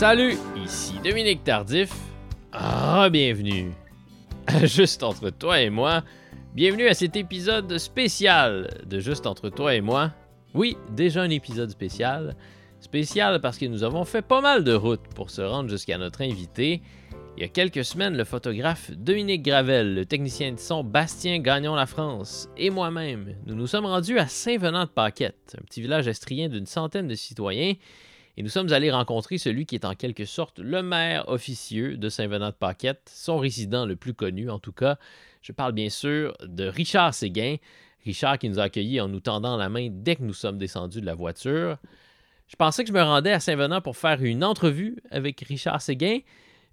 Salut, ici Dominique Tardif. Ah, bienvenue. Juste entre toi et moi. Bienvenue à cet épisode spécial de Juste entre toi et moi. Oui, déjà un épisode spécial. Spécial parce que nous avons fait pas mal de route pour se rendre jusqu'à notre invité. Il y a quelques semaines, le photographe Dominique Gravel, le technicien de son Bastien Gagnon La France et moi-même, nous nous sommes rendus à Saint-Venant-de-Paquette, un petit village estrien d'une centaine de citoyens, et nous sommes allés rencontrer celui qui est en quelque sorte le maire officieux de Saint-Venant-de-Paquette, son résident le plus connu en tout cas. Je parle bien sûr de Richard Séguin. Richard qui nous a accueillis en nous tendant la main dès que nous sommes descendus de la voiture. Je pensais que je me rendais à Saint-Venant pour faire une entrevue avec Richard Séguin,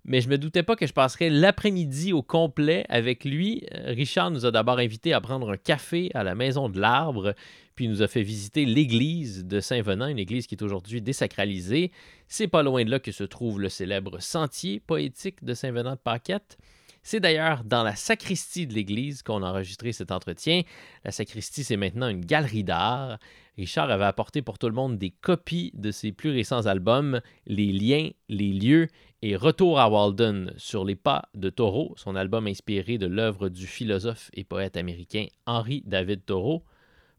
mais je me doutais pas que je passerais l'après-midi au complet avec lui. Euh, Richard nous a d'abord invités à prendre un café à la Maison de l'Arbre, puis nous a fait visiter l'église de Saint-Venant, une église qui est aujourd'hui désacralisée. C'est pas loin de là que se trouve le célèbre sentier poétique de Saint-Venant de Paquette. C'est d'ailleurs dans la sacristie de l'église qu'on a enregistré cet entretien. La sacristie, c'est maintenant une galerie d'art. Richard avait apporté pour tout le monde des copies de ses plus récents albums, les liens, les lieux et Retour à Walden sur les pas de Thoreau, son album inspiré de l'œuvre du philosophe et poète américain Henry David Thoreau.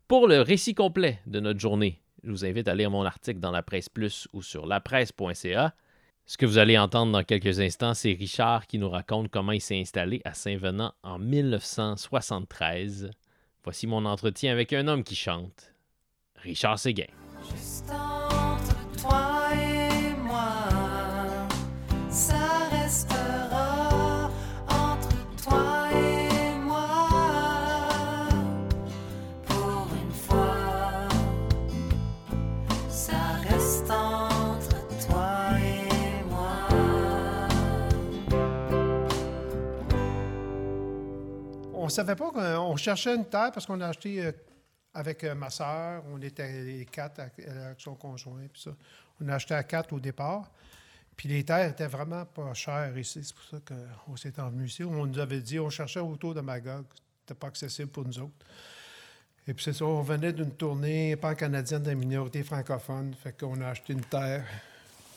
Pour le récit complet de notre journée, je vous invite à lire mon article dans la presse plus ou sur lapresse.ca. Ce que vous allez entendre dans quelques instants, c'est Richard qui nous raconte comment il s'est installé à Saint-Venant en 1973. Voici mon entretien avec un homme qui chante, Richard Séguin. On savait pas qu'on cherchait une terre parce qu'on a acheté euh, avec euh, ma soeur, on était les quatre avec, son conjoint, puis ça. On a acheté à quatre au départ. Puis les terres étaient vraiment pas chères ici. C'est pour ça qu'on s'est envenu ici. On nous avait dit, on cherchait autour de Magog. C'était pas accessible pour nous autres. Et puis c'est ça, on venait d'une tournée pan-canadienne de la minorité francophone. Fait qu'on a acheté une terre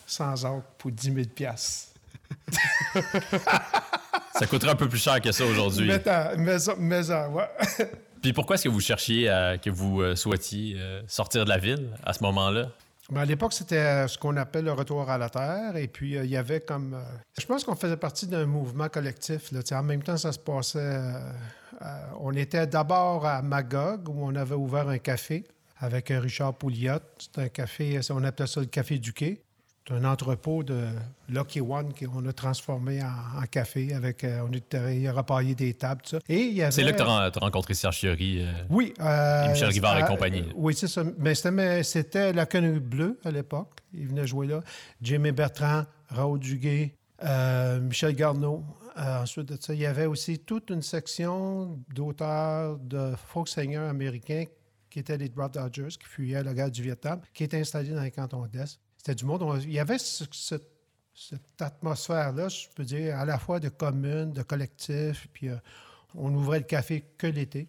sans ordre pour 10 000 piastres. Ça coûterait un peu plus cher que ça aujourd'hui. Mais, mais mais ouais. Puis pourquoi est-ce que vous cherchiez à, que vous euh, souhaitiez euh, sortir de la ville à ce moment-là? Ben, à l'époque, c'était euh, ce qu'on appelle le retour à la terre. Et puis, euh, il y avait comme. euh, je pense qu'on faisait partie d'un mouvement collectif. Là. En même temps, ça se passait. euh, on était d'abord à Magog, où on avait ouvert un café avec Richard Pouliot. C'était un café, on appelait ça le Café du Quai. C'est un entrepôt de Lucky One qu'on a transformé en, en café avec. euh, on était repaillé des tables, tout ça. Et il y avait. C'est là que tu as, rencontré Serge Fiori. euh, Oui. euh, Et Michel Rivard et compagnie. oui, c'est ça. Mais c'était, la quenouille bleue à l'époque. Il venait jouer là. Jimmy Bertrand, Raoul Duguay, Michel Garneau. Ensuite de ça, il y avait aussi toute une section d'auteurs de folk singers américains qui étaient les Drop Dodgers, qui fuyaient la guerre du Vietnam, qui étaient installés dans les cantons d'Est. C'était du monde. on- il y avait ce- ce- cette atmosphère-là, je peux dire, à la fois de commune, de collectif, puis euh, on ouvrait le café que l'été.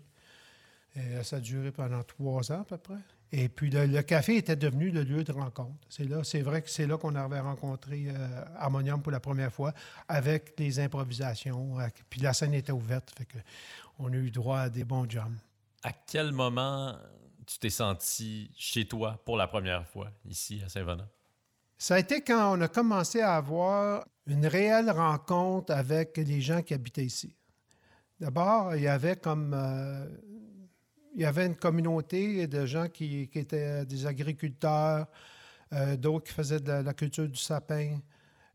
Euh, ça a duré pendant trois ans à peu près. Et puis le, café était devenu le lieu de rencontre. C'est là, c'est vrai que c'est là qu'on avait rencontré euh, Harmonium pour la première fois avec les improvisations. avec- puis la scène était ouverte, fait que on a eu droit à des bons jams. À quel moment tu t'es senti chez toi pour la première fois ici à Saint-Venant? Ça a été quand on a commencé à avoir une réelle rencontre avec les gens qui habitaient ici. D'abord, il y avait comme euh, il y avait une communauté de gens qui, étaient des agriculteurs, euh, d'autres qui faisaient de la, culture du sapin.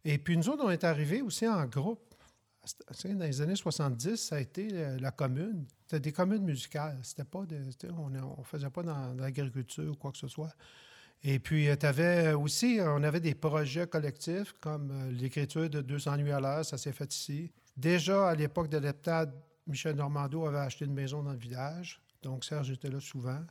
Et puis nous autres, on est arrivés aussi en groupe. Dans les années 70, ça a été euh, la commune. C'était des communes musicales. C'était pas on ne faisait pas dans l'agriculture ou quoi que ce soit. Et puis, tu avais aussi, euh, on avait des projets collectifs comme euh, l'écriture de 200 nuits à l'heure, ça s'est fait ici. Déjà, à l'époque de l'heptade, Michel Normando avait acheté une maison dans le village. Donc, Serge était là souvent.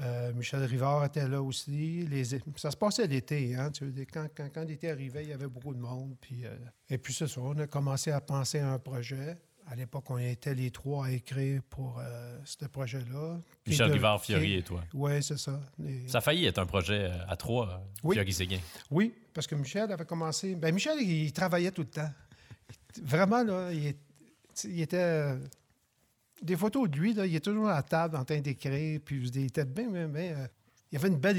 Euh, Michel Rivard était là aussi. Les, ça se passait l'été. Hein, quand, l'été arrivait, il y avait beaucoup de monde. Puis, euh, et puis, c'est ça, on a commencé à penser à un projet. À l'époque, on était les trois à écrire pour euh, ce projet-là. Michel de- Rivard, Fiori et toi. Oui, c'est ça. Ça a failli être un projet euh, à trois, euh, Oui. Fiori-Séguin. Oui, parce que Michel avait commencé. Ben Michel, il travaillait tout le temps. Vraiment, là, il, était. Des photos de lui, là, il est toujours à la table en train d'écrire, puis il était bien, euh, il avait une belle,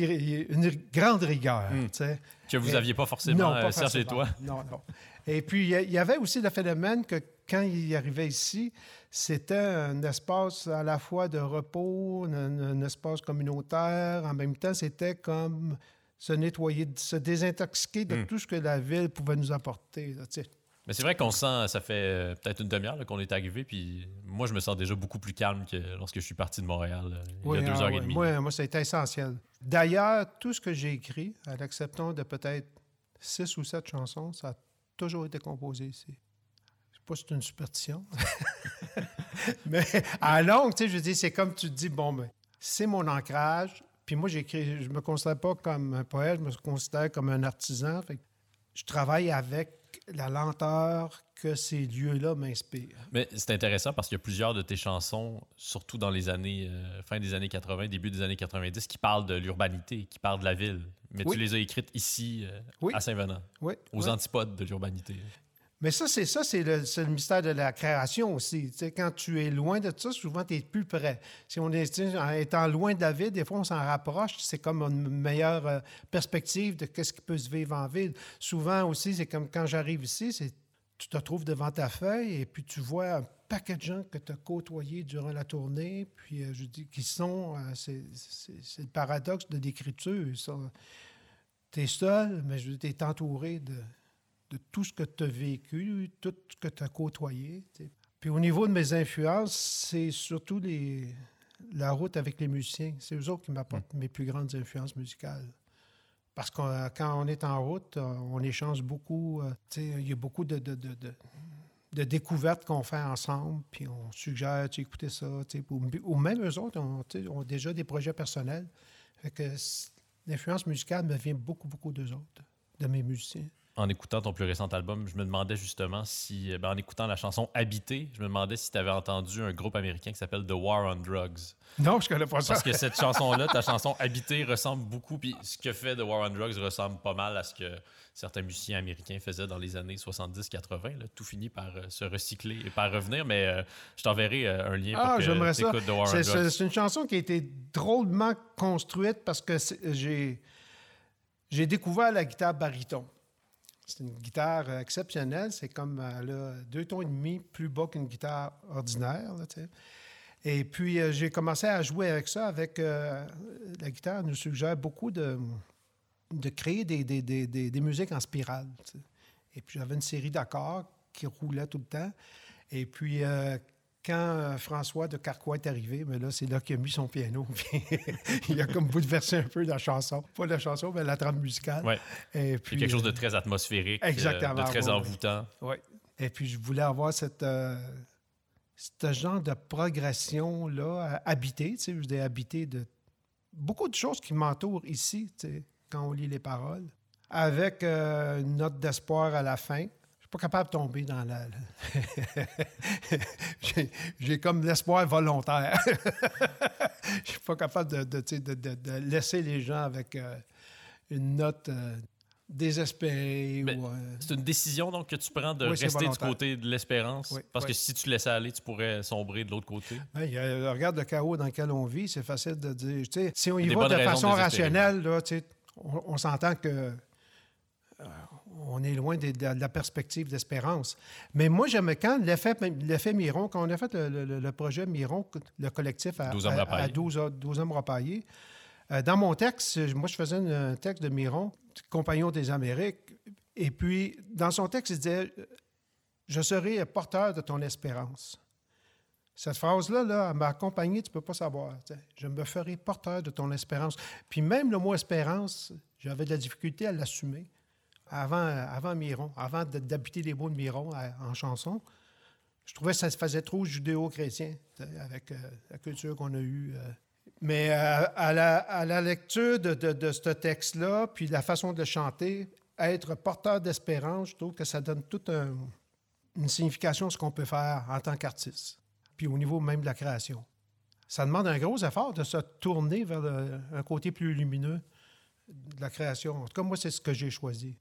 une grande rigueur, Mm. tu sais. Que vous Et- n'aviez pas forcément, pas euh, Serge et forcément. toi. Non, non. Et puis, y il y avait aussi le phénomène que quand il arrivait ici, c'était un espace à la fois de repos, un, un espace communautaire. En même temps, c'était comme se nettoyer, se désintoxiquer de Hmm. tout ce que la ville pouvait nous apporter. là. Mais c'est vrai qu'on sent, ça fait euh, peut-être une demi-heure qu'on est arrivé, puis moi, je me sens déjà beaucoup plus calme que lorsque je suis parti de Montréal euh, il Oui, y a deux ah heures ouais. et demie. Moi, moi, ça a été essentiel. D'ailleurs, tout ce que j'ai écrit, à l'exception de peut-être six ou sept chansons, ça a toujours été composé ici. Je sais pas si c'est une superstition. Mais à longue, tu sais, je dis, c'est comme tu te dis, bon, ben, c'est mon ancrage. Puis moi, j'écris, je me considère pas comme un poète, je me considère comme un artisan. Fait que je travaille avec la lenteur que ces lieux-là m'inspirent. Mais c'est intéressant parce qu'il y a plusieurs de tes chansons, surtout dans les années, euh, fin des années 80, début des années 90, qui parlent de l'urbanité, qui parlent de la ville. Mais Oui. tu les as écrites ici, euh, Oui. à Saint-Venant, Oui. aux antipodes de l'urbanité. Mais ça, c'est ça, c'est le, mystère de la création aussi. Quand tu es loin de ça, souvent, tu es plus près. Si on est, en étant loin de la ville, des fois, on s'en rapproche. C'est comme une meilleure euh, perspective de ce qui peut se vivre en ville. Souvent aussi, c'est comme quand j'arrive ici, c'est tu te trouves devant ta feuille et puis tu vois un paquet de gens que tu as côtoyés durant la tournée, puis euh, je dis qui sont, euh, c'est, le paradoxe de l'écriture. Tu es seul, mais tu es entouré de, de tout ce que tu as vécu, tout ce que tu as côtoyé. Puis au niveau de mes influences, c'est surtout les, la route avec les musiciens. C'est eux autres qui m'apportent mes plus grandes influences musicales. Parce que euh, quand on est en route, euh, on échange beaucoup. euh, Il y a beaucoup de, de, de- de- de découvertes qu'on fait ensemble, puis on suggère, tu écoutez ça. Ou, ou même eux autres ont, ont déjà des projets personnels. Fait que c- l'influence musicale me vient beaucoup, beaucoup d'eux autres, de mes musiciens. En écoutant ton plus récent album, je me demandais justement si, euh, ben, en écoutant la chanson Habité, je me demandais si tu avais entendu un groupe américain qui s'appelle The War on Drugs. Non, je connais pas ça. Parce que cette chanson-là, ta chanson Habité, ressemble beaucoup. Puis ce que fait The War on Drugs ressemble pas mal à ce que certains musiciens américains faisaient dans les années 70-80. là. Tout finit par euh, se recycler et par revenir. Mais euh, je t'enverrai euh, un lien Ah, pour que tu The War on C'est- Drugs. C'est une chanson qui a été drôlement construite parce que j'ai découvert la guitare baryton. C'est une guitare euh, exceptionnelle. C'est comme euh, là, deux tons et demi plus bas qu'une guitare ordinaire. et puis, euh, j'ai commencé à jouer avec ça. Avec la guitare nous suggère beaucoup de, de créer des, des, des, des- musiques en spirale. Et puis, j'avais une série d'accords qui roulaient tout le temps. Et puis, quand euh, François de Carquois est arrivé, mais là, c'est là qu'il a mis son piano. Il a comme bouleversé un peu la chanson. Pas la chanson, mais la trame musicale. Ouais. Et Puis quelque chose de euh, très atmosphérique, euh, Exactement, de très envoûtant. oui. Et puis, je voulais avoir cette, euh, ce genre de progression-là, à habiter, tu sais, je dis habiter de beaucoup de choses qui m'entourent ici, tu sais, quand on lit les paroles, avec euh, une note d'espoir à la fin. Je suis pas capable de tomber dans la... J'ai- comme l'espoir volontaire. Je suis pas capable de, laisser les gens avec euh, une note euh, désespérée. Ou, euh, C'est une décision donc que tu prends de Oui, rester du côté de l'espérance? Oui, parce oui. que si tu laissais aller, tu pourrais sombrer de l'autre côté? Y a- regarde le chaos dans lequel on vit, c'est facile de dire. Si on y Des va de façon rationnelle, là, on, on s'entend que on est loin de, de la perspective d'espérance. Mais moi, j'aimais quand l'effet, Miron, quand on a fait le, le- le projet Miron, le collectif à, 12 hommes à- à rapaillés. 12, hommes- 12 hommes rapaillés, euh, dans mon texte, moi, je faisais un texte de Miron, Compagnon des Amériques, et puis dans son texte, il disait Je serai porteur de ton espérance. Cette phrase-là, là, m'a accompagné, tu ne peux pas savoir. Je me ferai porteur de ton espérance. Puis même le mot espérance, j'avais de la difficulté à l'assumer avant, avant Miron, avant d'habiter les mots de Miron à- en chanson. Je trouvais que ça se faisait trop judéo-chrétien avec euh, la culture qu'on a eue. euh. Mais euh, à, la, à lecture de, ce texte-là, puis la façon de le chanter, être porteur d'espérance, je trouve que ça donne tout un, une signification ce qu'on peut faire en tant qu'artiste, puis au niveau même de la création. Ça demande un gros effort de se tourner vers un côté plus lumineux de la création. En tout cas, moi, c'est ce que j'ai choisi.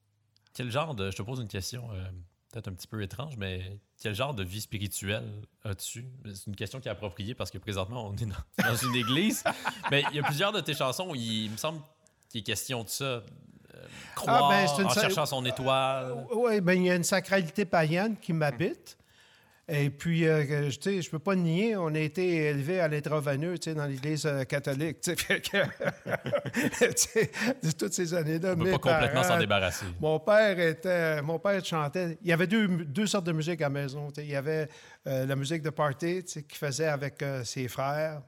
Quel genre de. Je te pose une question euh, peut-être un petit peu étrange, mais quel genre de vie spirituelle as-tu? C'est une question qui est appropriée parce que présentement, on est dans, dans une église. mais il y a plusieurs de tes chansons où il, il me semble qu'il est question de ça. euh, croire Ah, ben, c'est une en cherchant son étoile. Oui, ben, il y a une sacralité païenne qui m'habite. Et puis, euh, tu sais, je peux pas nier, on a été élevé à l'intraveineux, tu sais, dans l'Église euh, catholique, tu sais, de toutes ces années-là. On ne peut pas complètement s'en débarrasser. Mon père était, mon père chantait. Il y avait deux, deux sortes de musique à la maison. tu sais. Il y avait euh, la musique de party tu sais, qu'il faisait avec euh, ses frères,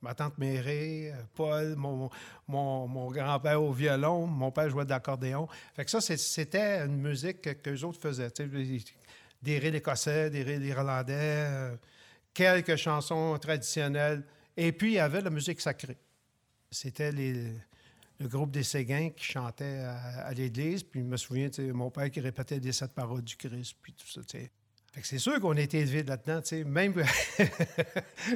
ma tante Mérée, euh, Paul, mon, mon, mon grand-père au violon, mon père jouait de l'accordéon. Fait que ça, c'était une musique que, que les autres faisaient. tu sais, Des rides écossais, des rides irlandais, euh, quelques chansons traditionnelles. Et puis, il y avait la musique sacrée. C'était les, le groupe des Séguins qui chantait à, l'église. Puis je me souviens, mon père qui répétait des sept paroles du Christ, puis tout ça. Fait que c'est sûr qu'on a été élevés là-dedans, même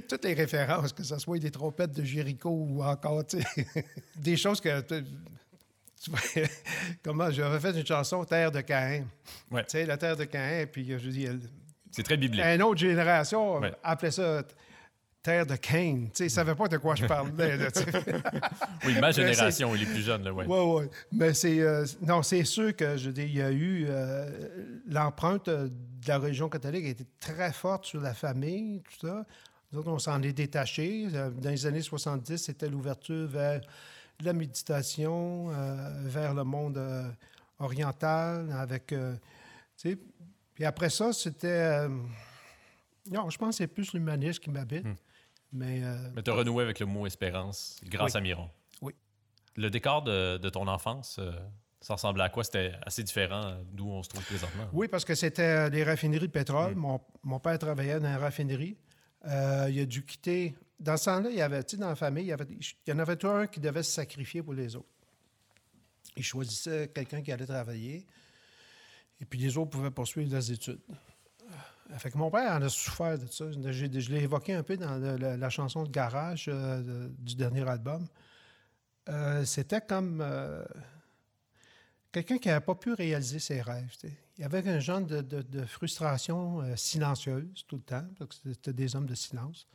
toutes les références, que ce soit des trompettes de Jéricho ou encore, des choses que... Comment j'avais fait une chanson Terre de Caïn. Ouais. Tu sais, la terre de Caïn, puis euh, je dis, C'est très biblique. une autre génération Ouais. appelait ça Terre de Cain. Tu sais, ils ne savaient pas de quoi je parlais. là. Oui, ma génération et les plus jeunes, là, ouais. Oui, oui. Mais c'est. euh, non, c'est sûr que je dis, il y a eu. euh, L'empreinte de la religion catholique a été très forte sur la famille, tout ça. Nous autres, on s'en est détaché. Euh, Dans les années 70, c'était l'ouverture vers la méditation, euh, vers le monde euh, oriental, avec. euh, tu sais, puis après ça, c'était. non, je pense que c'est plus l'humanisme qui m'habite. Hmm. Mais. Mais tu as renoué avec le mot espérance grâce Oui. à Miron. Oui. Le décor de, de ton enfance, ça ressemblait à quoi? C'était assez différent d'où on se trouve présentement. Oui, parce que c'était des raffineries de pétrole. Mm. Mon, mon père travaillait dans une raffinerie. Euh, il a dû quitter. Dans ce temps-là, il y avait, tu dans la famille, il y, en avait tout un qui devait se sacrifier pour les autres. Il choisissait quelqu'un qui allait travailler, et puis les autres pouvaient poursuivre leurs études. Fait que mon père en a souffert de ça. Je l'ai évoqué un peu dans la, chanson de Garage euh, du dernier album. Euh, C'était comme euh, quelqu'un qui n'avait pas pu réaliser ses rêves. Il y avait un genre de, de- frustration silencieuse tout le temps, parce que c'était des hommes de silence.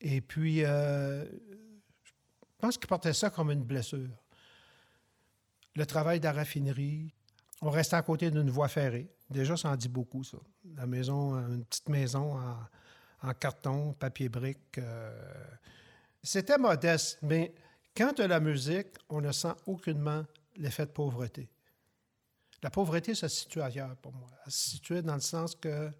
Et puis, euh, je pense qu'il portait ça comme une blessure. Le travail de la raffinerie, on restait à côté d'une voie ferrée. Déjà, ça en dit beaucoup, ça. La maison, euh, une petite maison en, carton, papier brique. euh, C'était modeste, mais quand as la musique, on ne sent aucunement l'effet de pauvreté. La pauvreté, se situe ailleurs pour moi. Elle se situe dans le sens que,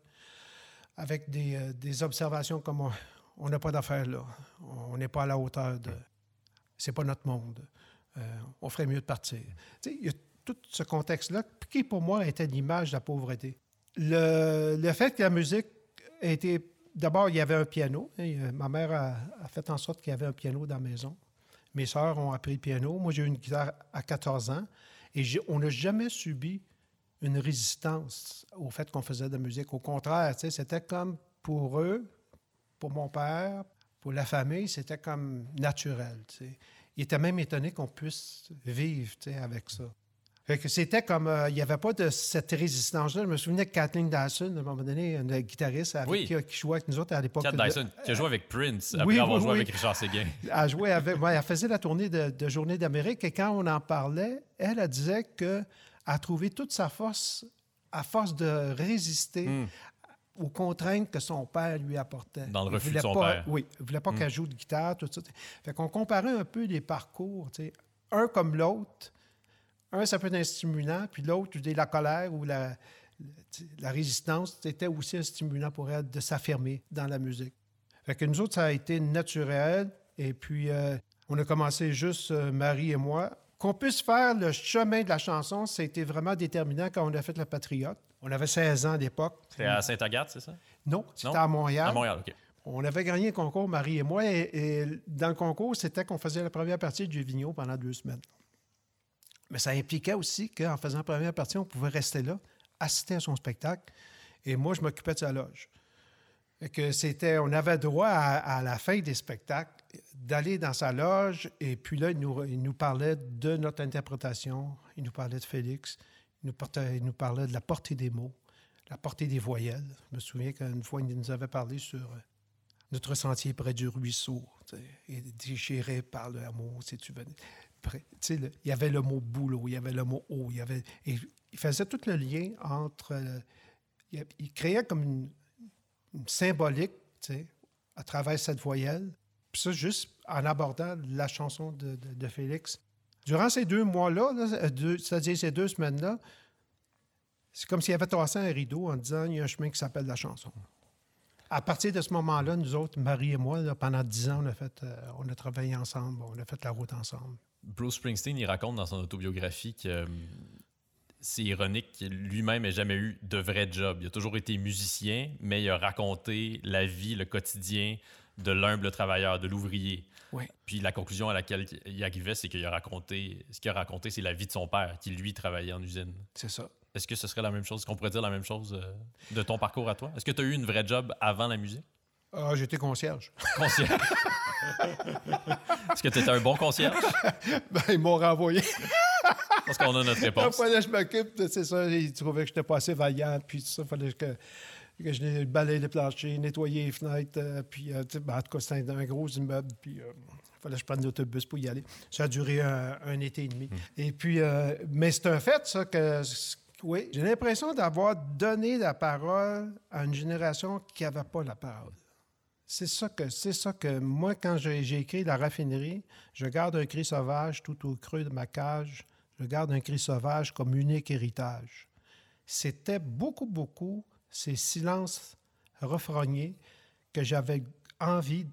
avec des, des observations comme on- on n'a pas d'affaires là, on n'est pas à la hauteur de. C'est pas notre monde. Euh, on ferait mieux de partir. Il y a tout ce contexte-là qui, pour moi, était l'image de la pauvreté. Le, fait que la musique été. D'abord, il y avait un piano. a- ma mère a, fait en sorte qu'il y avait un piano dans la maison. Mes sœurs ont appris le piano. Moi, j'ai eu une guitare à 14 ans. Et on n'a jamais subi une résistance au fait qu'on faisait de la musique. Au contraire, c'était comme pour eux, pour mon père, pour la famille, c'était comme naturel. Il était même étonné qu'on puisse vivre avec ça. Fait que c'était comme. euh, il n'y avait pas de cette résistance-là. Je me souvenais que Kathleen Dyson, à un moment donné, une guitariste avec Oui. qui, qui jouait avec nous autres à l'époque. Kat de- Dyson, qui a joué avec Prince après oui, avoir oui, joué avec Richard Séguin. Elle jouait avec. ouais, elle faisait la tournée de, de Journée d'Amérique et quand on en parlait, elle, elle disait qu'elle a trouvé toute sa force à force de résister Hmm. Aux contraintes que son père lui apportait. Dans le refus de son pas- père. Oui, il ne voulait pas Hmm. qu'elle joue de guitare, tout ça. Fait qu'on comparait un peu les parcours, tu sais, un comme l'autre. Un, ça peut être un stimulant, puis l'autre, la colère ou la, la résistance, c'était aussi un stimulant pour elle de s'affirmer dans la musique. Fait que nous autres, ça a été naturel. Et puis, euh, on a commencé juste, euh, Marie et moi. Qu'on puisse faire le chemin de la chanson, ça a été vraiment déterminant quand on a fait La Patriote. On avait 16 ans à l'époque. C'était à Sainte-Agathe, c'est ça? Non, c'était à Montréal. À Montréal, OK. On avait gagné un concours, Marie et moi, et, et dans le concours, c'était qu'on faisait la première partie du Vigneault pendant deux semaines. Mais ça impliquait aussi qu'en faisant la première partie, on pouvait rester là, assister à son spectacle. Et moi, je m'occupais de sa loge. Fait que c'était, on avait droit à, à la fin des spectacles d'aller dans sa loge et puis là, il nous, il nous parlait de notre interprétation, il nous parlait de Félix, il nous, parlait de la portée des mots, la portée des voyelles. Je me souviens qu'une fois, il nous avait parlé sur euh, notre sentier près du ruisseau, déchiré par le amour, si tu veux. Près- tu le- il y avait le mot boulot, il y avait le mot eau, il avait. Il faisait tout le lien entre. euh, il, créait comme une, symbolique, à travers cette voyelle. Puis ça, juste en abordant la chanson de Félix. Durant ces deux mois-là, là, euh, c'est-à-dire ces deux semaines-là, c'est comme s'il avait tracé un rideau en disant il y a un chemin qui s'appelle la chanson. À partir de ce moment-là, nous autres, Marie et moi, pendant dix ans, on a, fait, euh, travaillé ensemble, on a fait la route ensemble. Bruce Springsteen, il raconte dans son autobiographie que euh, c'est ironique qu'il lui-même n'ait jamais eu de vrai job. Il a toujours été musicien, mais il a raconté la vie, le quotidien de l'humble travailleur, de l'ouvrier. Oui. Puis la conclusion à laquelle il arrivait, c'est qu'il a raconté, ce qu'il a raconté, c'est la vie de son père, qui lui travaillait en usine. C'est ça. Est-ce que ce serait la même chose? Est-ce qu'on pourrait dire la même chose euh, de ton parcours à toi? Est-ce que tu as eu une vraie job avant la musique? Ah, j'étais concierge. Concierge. Est-ce que tu étais un bon concierge? ben, ils m'ont renvoyé. Parce qu'on a notre Il réponse. fallait que je m'occupe c'est ça. Ils trouvaient que j'étais pas assez vaillant, puis tout ça. Il fallait que je balaye les planchers, nettoyer les fenêtres. euh, puis, euh, ben, en tout cas, c'était un gros immeuble. Puis, il fallait que je prenne l'autobus pour y aller. Ça a duré un, un été et demi. Et puis, euh, mais c'est un fait, ça, que. Oui, j'ai l'impression d'avoir donné la parole à une génération qui n'avait pas la parole. C'est ça que c'est ça que moi, quand j'ai écrit La raffinerie, je garde un cri sauvage tout au creux de ma cage. Je garde un cri sauvage comme unique héritage. C'était beaucoup, beaucoup ces silences refrognés que j'avais envie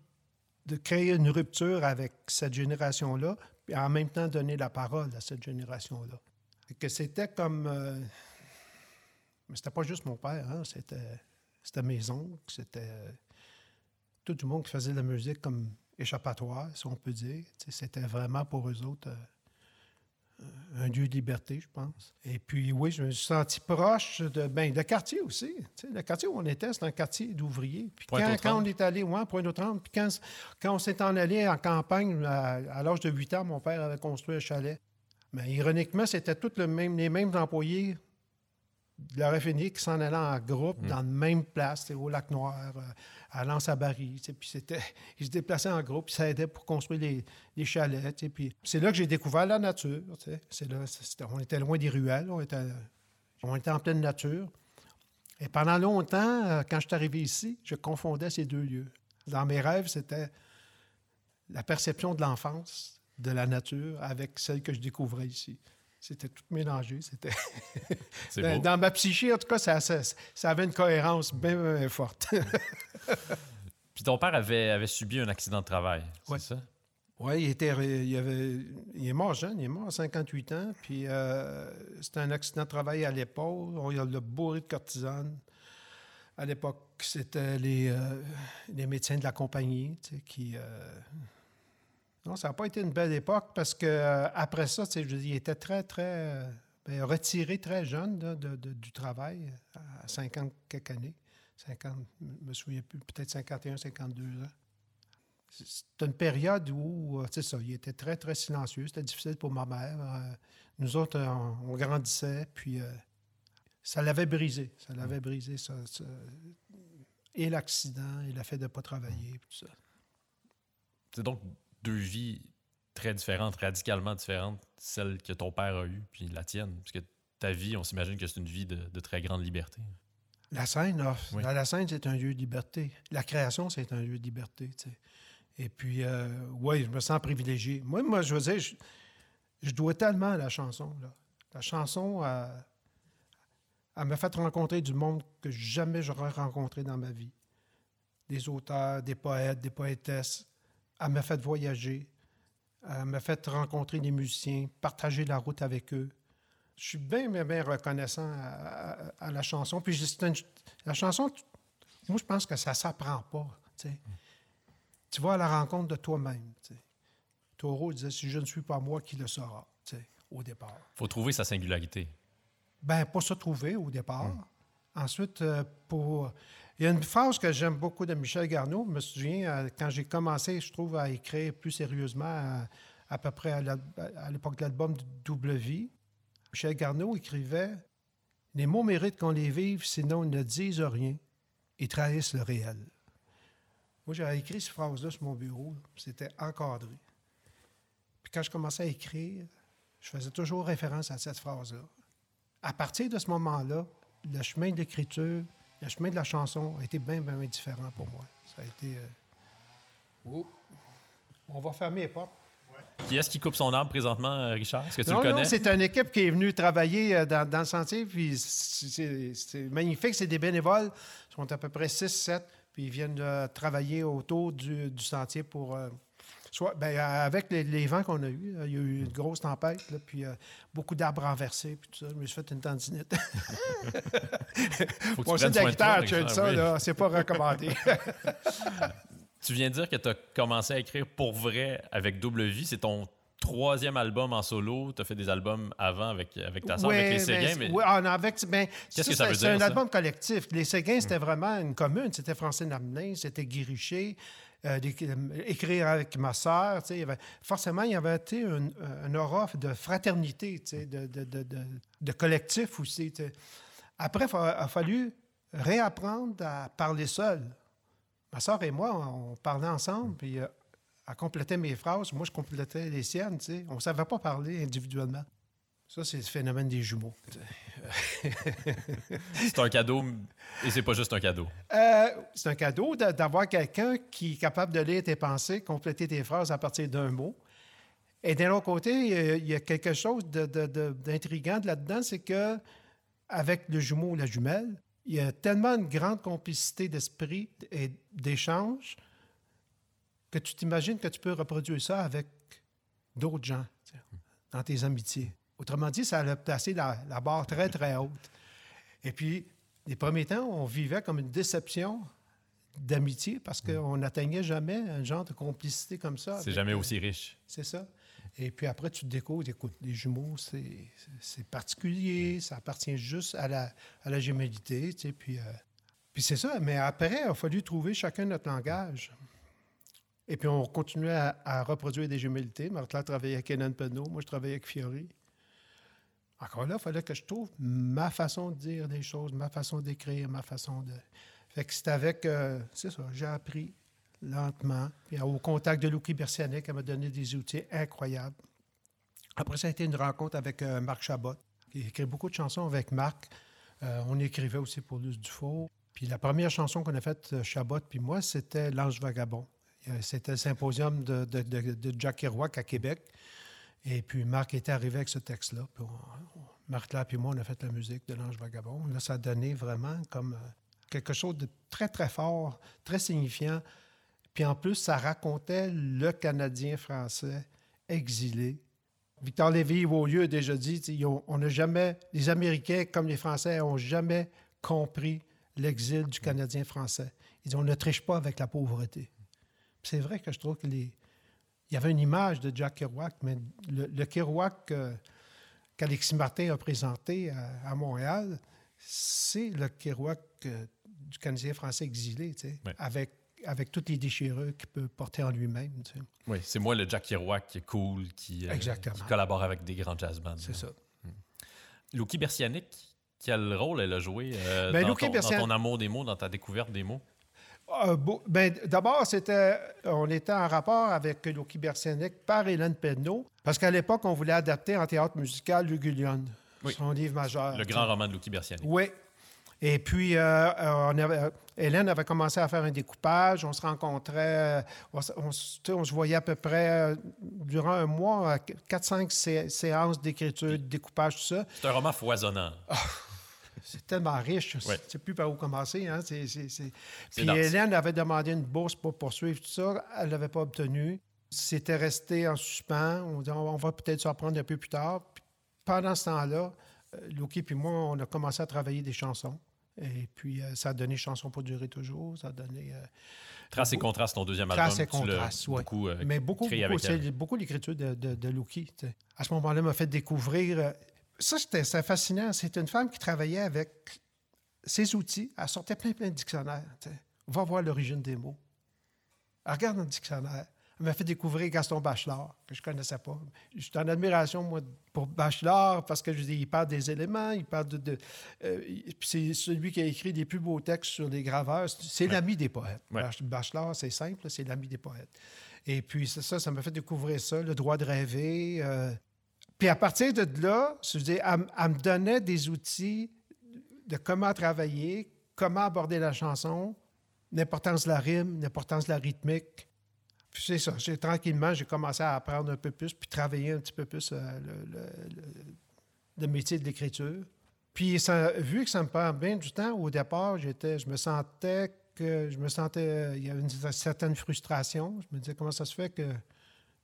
de créer une rupture avec cette génération-là, et en même temps donner la parole à cette génération-là. Que c'était comme. euh, Mais c'était pas juste mon père, hein, c'était, c'était mes oncles, c'était tout le monde qui faisait de la musique comme échappatoire, si on peut dire. C'était vraiment pour eux autres euh, un lieu de liberté, je pense. Et puis, oui, je me suis senti proche de, ben, de quartier aussi. Le quartier où on était, c'était un quartier d'ouvriers. Puis quand, quand on est allé, ouais, point d'autre puis quand, quand on s'est en allé en campagne, à, à l'âge de 8 ans, mon père avait construit un chalet. Mais ironiquement, c'était tous le même, les mêmes employés la raffinerie qui s'en allaient en groupe dans la même place, au lac Noir, euh, à Lens-à-Barry. tu sais, Puis c'était, ils se déplaçaient en groupe, puis ça aidait pour construire les, les chalets. Puis c'est là que j'ai découvert la nature. C'est là, on était loin des ruelles, on était, on était en pleine nature. Et pendant longtemps, euh, quand je suis arrivé ici, je confondais ces deux lieux. Dans mes rêves, c'était la perception de l'enfance, de la nature, avec celle que je découvrais ici. C'était tout mélangé. C'était dans, ma psyché, en tout cas, ça, ça, ça avait une cohérence bien, bien forte. Puis ton père avait, avait subi un accident de travail, Ouais. c'est ça? oui, il, était, il, avait, il est mort jeune, il est mort à 58 ans. Puis euh, c'était un accident de travail à l'épaule. On l'a bourré de cortisone. À l'époque, c'était les, euh, les médecins de la compagnie tu sais, qui. euh, Non, ça n'a pas été une belle époque parce que euh, après ça, je il était très, très euh, ben, retiré très jeune là, de- de- du travail, à 50 quelques années. 50, je me souviens plus, peut-être 51, 52 ans. C'est une période où, euh, tu sais ça, il était très, très silencieux. C'était difficile pour ma mère. Euh, nous autres, on, on grandissait, puis ça l'avait brisé. Ça l'avait brisé, ça, ça- Et l'accident, et le fait de ne pas travailler, tout ça. C'est donc deux vies très différentes, radicalement différentes, celle que ton père a eue, puis la tienne. Parce que ta vie, on s'imagine que c'est une vie de, de très grande liberté. La scène, Oui. la, scène, c'est un lieu de liberté. La création, c'est un lieu de liberté. Et puis, oui, je me sens privilégié. Moi, moi je veux dire, je, je dois tellement à la chanson. Là. La chanson, euh, elle m'a fait rencontrer du monde que jamais j'aurais rencontré dans ma vie. Des auteurs, des poètes, des poétesses. Elle m'a fait voyager. Elle m'a fait rencontrer des musiciens, partager la route avec eux. Je suis bien, bien, bien reconnaissant à, à- à la chanson. Puis une- la chanson, moi, je pense que ça ne s'apprend pas. tu vas à la rencontre de toi-même. Taureau disait Si je ne suis pas moi, qui le sera au départ. faut trouver sa singularité. Ben, pas se trouver au départ. Ensuite, euh, pour... il y a une phrase que j'aime beaucoup de Michel Garneau. Je me souviens, euh, quand j'ai commencé, je trouve, à écrire plus sérieusement, à, à peu près à l'époque de l'album Double Vie, Michel Garneau écrivait Les mots méritent qu'on les vive, sinon ils ne disent rien. Ils trahissent le réel. Moi, j'avais écrit cette phrase-là sur mon bureau. C'était encadré. Puis quand je commençais à écrire, je faisais toujours référence à cette phrase-là. À partir de ce moment-là, le chemin de l'écriture, le chemin de la chanson a été bien, bien, bien différent pour moi. Ça a été. euh, oh. On va fermer les portes. Qui est-ce qui coupe son arbre présentement, euh, Richard? Est-ce que tu non, le non, connais? c'est une équipe qui est venue travailler euh, dans, dans le sentier, puis c'est- c'est c'est magnifique. C'est des bénévoles. Ils sont à peu près 6-7, puis ils viennent euh, travailler autour du, du sentier pour. euh, soit, ben, euh, avec les, les vents qu'on a eus, il y a eu une grosse tempête, là, puis euh, beaucoup d'arbres renversés, puis tout ça. Je me suis fait une tendinite. Faut que Bon, tu c'est prennes de la guitare, tu Richard, ça, oui. là, c'est pas recommandé. Tu viens de dire que tu as commencé à écrire pour vrai avec Double Vie. C'est ton troisième album en solo. Tu as fait des albums avant avec, avec ta soeur, avec les Séguins. ben, mais oui, avec, ben, Qu'est-ce que ça c'est- veut C'est dire, un ça? album collectif. Les Séguins, c'était vraiment une commune. C'était Francine Hamelin, c'était Guy Richer. Euh, euh, écrire avec ma sœur, forcément, il y avait tu sais, une, une aura de fraternité, de, de, de, de- collectif aussi. Après, il a fallu réapprendre à parler seul. Ma sœur et moi, on, parlait ensemble, puis euh, elle complétait mes phrases, moi je complétais les siennes. tu sais. On ne savait pas parler individuellement. Ça, c'est le phénomène des jumeaux. c'est un cadeau et c'est pas juste un cadeau. Euh, c'est un cadeau d'a- d'avoir quelqu'un qui est capable de lire tes pensées, compléter tes phrases à partir d'un mot. Et d'un autre côté, il y a- quelque chose de là-dedans, c'est que avec le jumeau ou la jumelle, il y a tellement une grande complicité d'esprit et d'échange que tu t'imagines que tu peux reproduire ça avec d'autres gens, dans tes amitiés. Autrement dit, ça a placé la, la barre très, très haute. Et puis, les premiers temps, on vivait comme une déception d'amitié parce qu'on n'atteignait jamais un genre de complicité comme ça. C'est jamais aussi riche. C'est ça. Et puis après, tu te découvres, écoute, les jumeaux, c'est particulier, ça appartient juste à la, à la gémellité, tu sais, puis, euh, puis c'est ça. Mais après, il a fallu trouver chacun notre langage. Et puis on continuait à, à reproduire des gémellités. Martha travaillait avec Kenan Penot, moi je travaillais avec Fiori. Encore là, il fallait que je trouve ma façon de dire des choses, ma façon d'écrire, ma façon de... Fait que c'est avec... euh, c'est ça, j'ai appris lentement. Puis au contact de Lucky Bersianic, elle m'a donné des outils incroyables. Après, ça a été une rencontre avec euh, Marc Chabot, qui écrit beaucoup de chansons avec Marc. Euh, on écrivait aussi pour Luce Dufault. Puis la première chanson qu'on a faite, Chabot puis moi, c'était L'Ange Vagabond. C'était le symposium de, de, de- de Jack Kerouac à Québec. Et puis Marc était arrivé avec ce texte-là. Marc là puis moi, on a fait la musique de L'Ange Vagabond. Là, ça a donné vraiment comme euh, quelque chose de très, très fort, très signifiant. Puis en plus, ça racontait le Canadien français exilé. Victor Lévy-Beaulieu a déjà dit, on n'a jamais, les Américains comme les Français n'ont jamais compris l'exil du Canadien français. Ils disent, on ne triche pas avec la pauvreté. C'est vrai que je trouve que les... Il y avait une image de Jack Kerouac, mais le, le Kerouac euh, qu'Alexis Martin a présenté à, à Montréal, c'est le Kerouac euh, du Canadien français exilé, tu sais, Ouais. avec, avec toutes les déchirures qu'il peut porter en lui-même. tu sais. Oui, c'est moi le Jack Kerouac qui est cool, qui, euh, qui collabore avec des grands jazz bands. C'est ça. Lucky Bersianic, quel rôle elle a joué euh, Ben, dans, ton amour des mots, dans ta découverte des mots? Ah, ben, D'abord, c'était, on était en rapport avec Loki Bersianic par Hélène Penneau, parce qu'à l'époque, on voulait adapter en théâtre musical Lugulion, Oui. son livre majeur. Le grand roman de Lucky Bersianic. Oui. Et puis, euh, euh, on avait- euh, Hélène avait commencé à faire un découpage. On se rencontrait, on, se- on on voyait à peu près durant un mois, 4-5 séances d'écriture, de découpage, tout ça. C'est un roman foisonnant. C'est tellement riche, Ouais. c'est plus par où commencer. Hein? Puis. Hélène avait demandé une bourse pour poursuivre tout ça. Elle ne l'avait pas obtenue. C'était resté en suspens. On dit on va peut-être s'en prendre un peu plus tard. Puis pendant ce temps-là, euh, Loki puis moi, on a commencé à travailler des chansons. Et puis, euh, ça a donné Chanson pour durer toujours. Ça a donné. euh, Trace et contraste, ton deuxième Trace album. et tu l'as contraste, beaucoup, euh, mais beaucoup, beaucoup, l'écriture de, de, sais. À ce moment-là, m'a fait découvrir. Ça, c'était fascinant. C'est une femme qui travaillait avec ces outils, elle sortait plein, plein de dictionnaires. Va voir l'origine des mots. Elle regarde dans le dictionnaire. Elle m'a fait découvrir Gaston Bachelard, que je ne connaissais pas. Je suis en admiration, moi, pour Bachelard, parce que je dis, il parle des éléments, il parle de. de- euh, c'est celui qui a écrit les plus beaux textes sur les graveurs. C'est l'ami des poètes. Ouais. Bachelard, c'est simple, c'est l'ami des poètes. Et puis, ça, ça m'a fait découvrir ça, le droit de rêver. euh. Puis à partir de là, je elle, me donnait des outils de comment travailler, comment aborder la chanson, l'importance de la rime, l'importance de la rythmique. Puis c'est ça, j'ai, tranquillement, j'ai commencé à apprendre un peu plus, puis travailler un petit peu plus euh, le, métier de l'écriture. Puis vu que ça me prend bien du temps, au départ, j'étais, je me sentais que je me sentais, il y avait une certaine frustration. Je me disais comment ça se fait que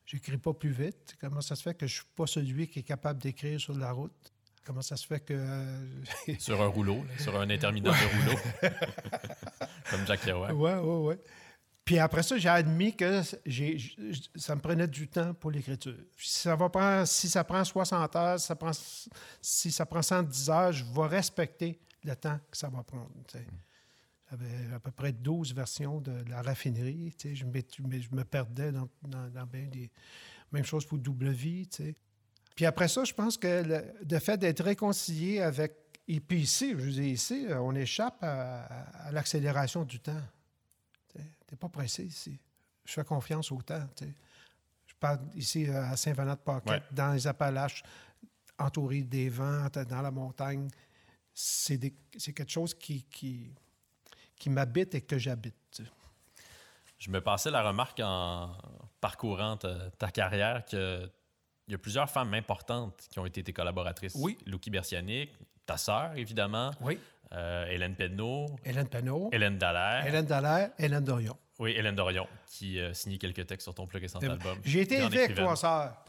j'écris pas plus vite, comment ça se fait que je suis pas celui qui est capable d'écrire sur la route, comment ça se fait que euh, Sur un rouleau, là, sur un interminable de rouleau. Comme Jack Kerouac. Ouais, ouais, ouais. Puis après ça, j'ai admis que j'ai, ça me prenait du temps pour l'écriture. Si ça, va prendre, si ça prend 60 heures, si ça prend, si ça prend 110 heures, je vais respecter le temps que ça va prendre. tu J'avais à peu près 12 versions de la raffinerie. tu sais. Je, me, je me perdais dans, dans, dans bien des... Même chose pour Double Vie. tu sais. Puis après ça, je pense que le, le fait d'être réconcilié avec... Et puis ici, je vous dis ici, on échappe à, à l'accélération du temps. Tu n'es pas pressé ici. Je fais confiance au temps. tu sais. Je parle ici euh, à Saint-Venant-de-Paquette, Ouais. dans les Appalaches, entouré des vents, dans la montagne. C'est quelque chose qui, qui, qui m'habite et que j'habite. Je me passais la remarque en parcourant ta, ta carrière que il y a plusieurs femmes importantes qui ont été tes collaboratrices. Oui. Louki Bersianic, ta sœur, évidemment, Oui. euh, Hélène Pedneau, Hélène Penneau, Hélène Dallaire, Hélène Dallaire, Hélène Dorion. oui, Hélène Dorion, qui euh, signait quelques textes sur ton plus récent album. J'ai été élevé avec trois sœurs.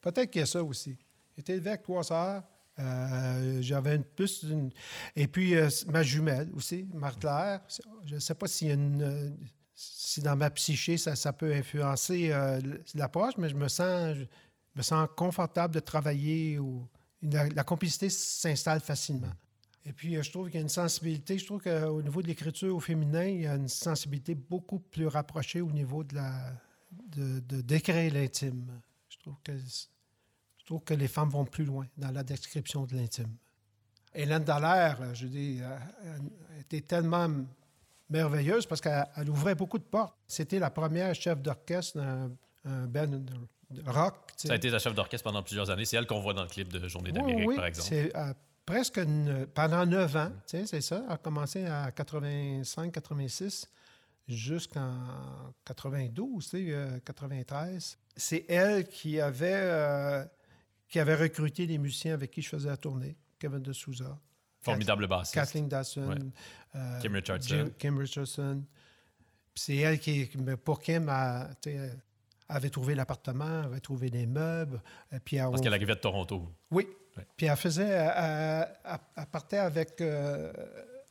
Peut-être qu'il y a ça aussi. J'ai été élevé avec trois sœurs. Euh, J'avais une plus une... Et puis, euh, ma jumelle aussi, Marthe-Claire. Je ne sais pas euh, Si dans ma psyché, ça, peut influencer euh, l'approche, mais je me sens, je me sens confortable de travailler. Ou... La, complicité s'installe facilement. Et puis, je trouve qu'il y a une sensibilité. Je trouve qu'au niveau de l'écriture au féminin, il y a une sensibilité beaucoup plus rapprochée au niveau de la de, décrire l'intime. Je trouve que trouve que les femmes vont plus loin dans la description de l'intime. Hélène Dallaire, euh, je dis, euh, elle était tellement merveilleuse parce qu'elle elle ouvrait beaucoup de portes. C'était la première chef d'orchestre d'un un band rock. Ça a été ta chef d'orchestre pendant plusieurs années. C'est elle qu'on voit dans le clip de Journée d'Amérique, oui, par exemple. C'est euh, presque une- pendant neuf ans, c'est ça. Elle a commencé à 85-86 jusqu'en 92, tu sais, euh, 93. C'est elle qui avait, euh, qui avait recruté les musiciens avec qui je faisais la tournée. Kevin de Souza, Formidable bassiste. Kathleen Dawson, Ouais. euh, Kim Richardson. Jim- Kim Richardson. C'est elle qui, pour Kim, a- avait trouvé l'appartement, avait trouvé les meubles. euh, Puis elle- Parce qu'elle arrivait de Toronto. oui. Ouais. Puis elle faisait, elle, elle- elle partait avec euh,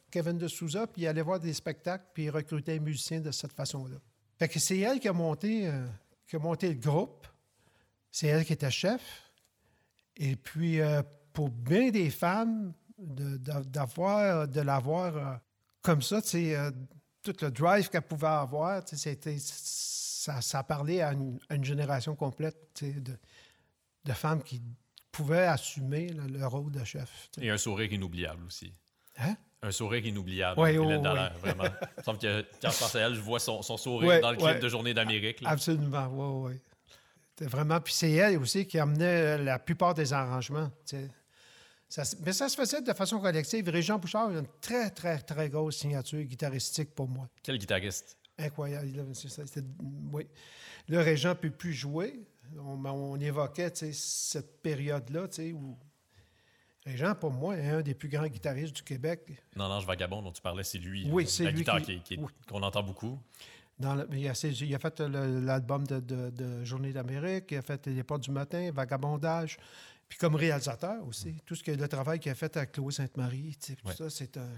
Kevin de Souza, puis elle allait voir des spectacles, puis elle recrutait les musiciens de cette façon-là. Fait que c'est elle qui a monté, euh, qui a monté le groupe. C'est elle qui était chef. Et puis, euh, pour bien des femmes, d'avoir, de l'avoir euh, comme ça, tu sais, euh, tout le drive qu'elle pouvait avoir, tu sais, c'était, ça, ça parlait à une, à une génération complète tu sais, de, de femmes qui pouvaient assumer là, le rôle de chef. tu sais. Et un sourire inoubliable aussi. Hein? Un sourire inoubliable. Ouais, Dallaire, vraiment. Il me semble que quand je pense à elle, je vois son, son sourire dans le clip de Journée d'Amérique. Absolument, oui, oui. C'était vraiment. Puis c'est elle aussi qui amenait la plupart des arrangements. Ça mais ça se faisait de façon collective. Régent Bouchard a une très, très, très grosse signature guitaristique pour moi. Quel guitariste? Incroyable. ça, oui. Là, Régent ne peut plus jouer. On, on évoquait cette période-là où Régent, pour moi, est un des plus grands guitaristes du Québec. Non, non, Vagabond dont tu parlais, c'est lui. Oui, euh, c'est lui guitare qui- oui. qu'on entend beaucoup. Dans le- il, a, il a fait l'album de, de- de Journée d'Amérique, il a fait Les Portes du matin, Vagabondage, puis comme réalisateur aussi, tout ce que le travail qu'il a fait avec Chloé Sainte-Marie, Ouais. ça, c'est un...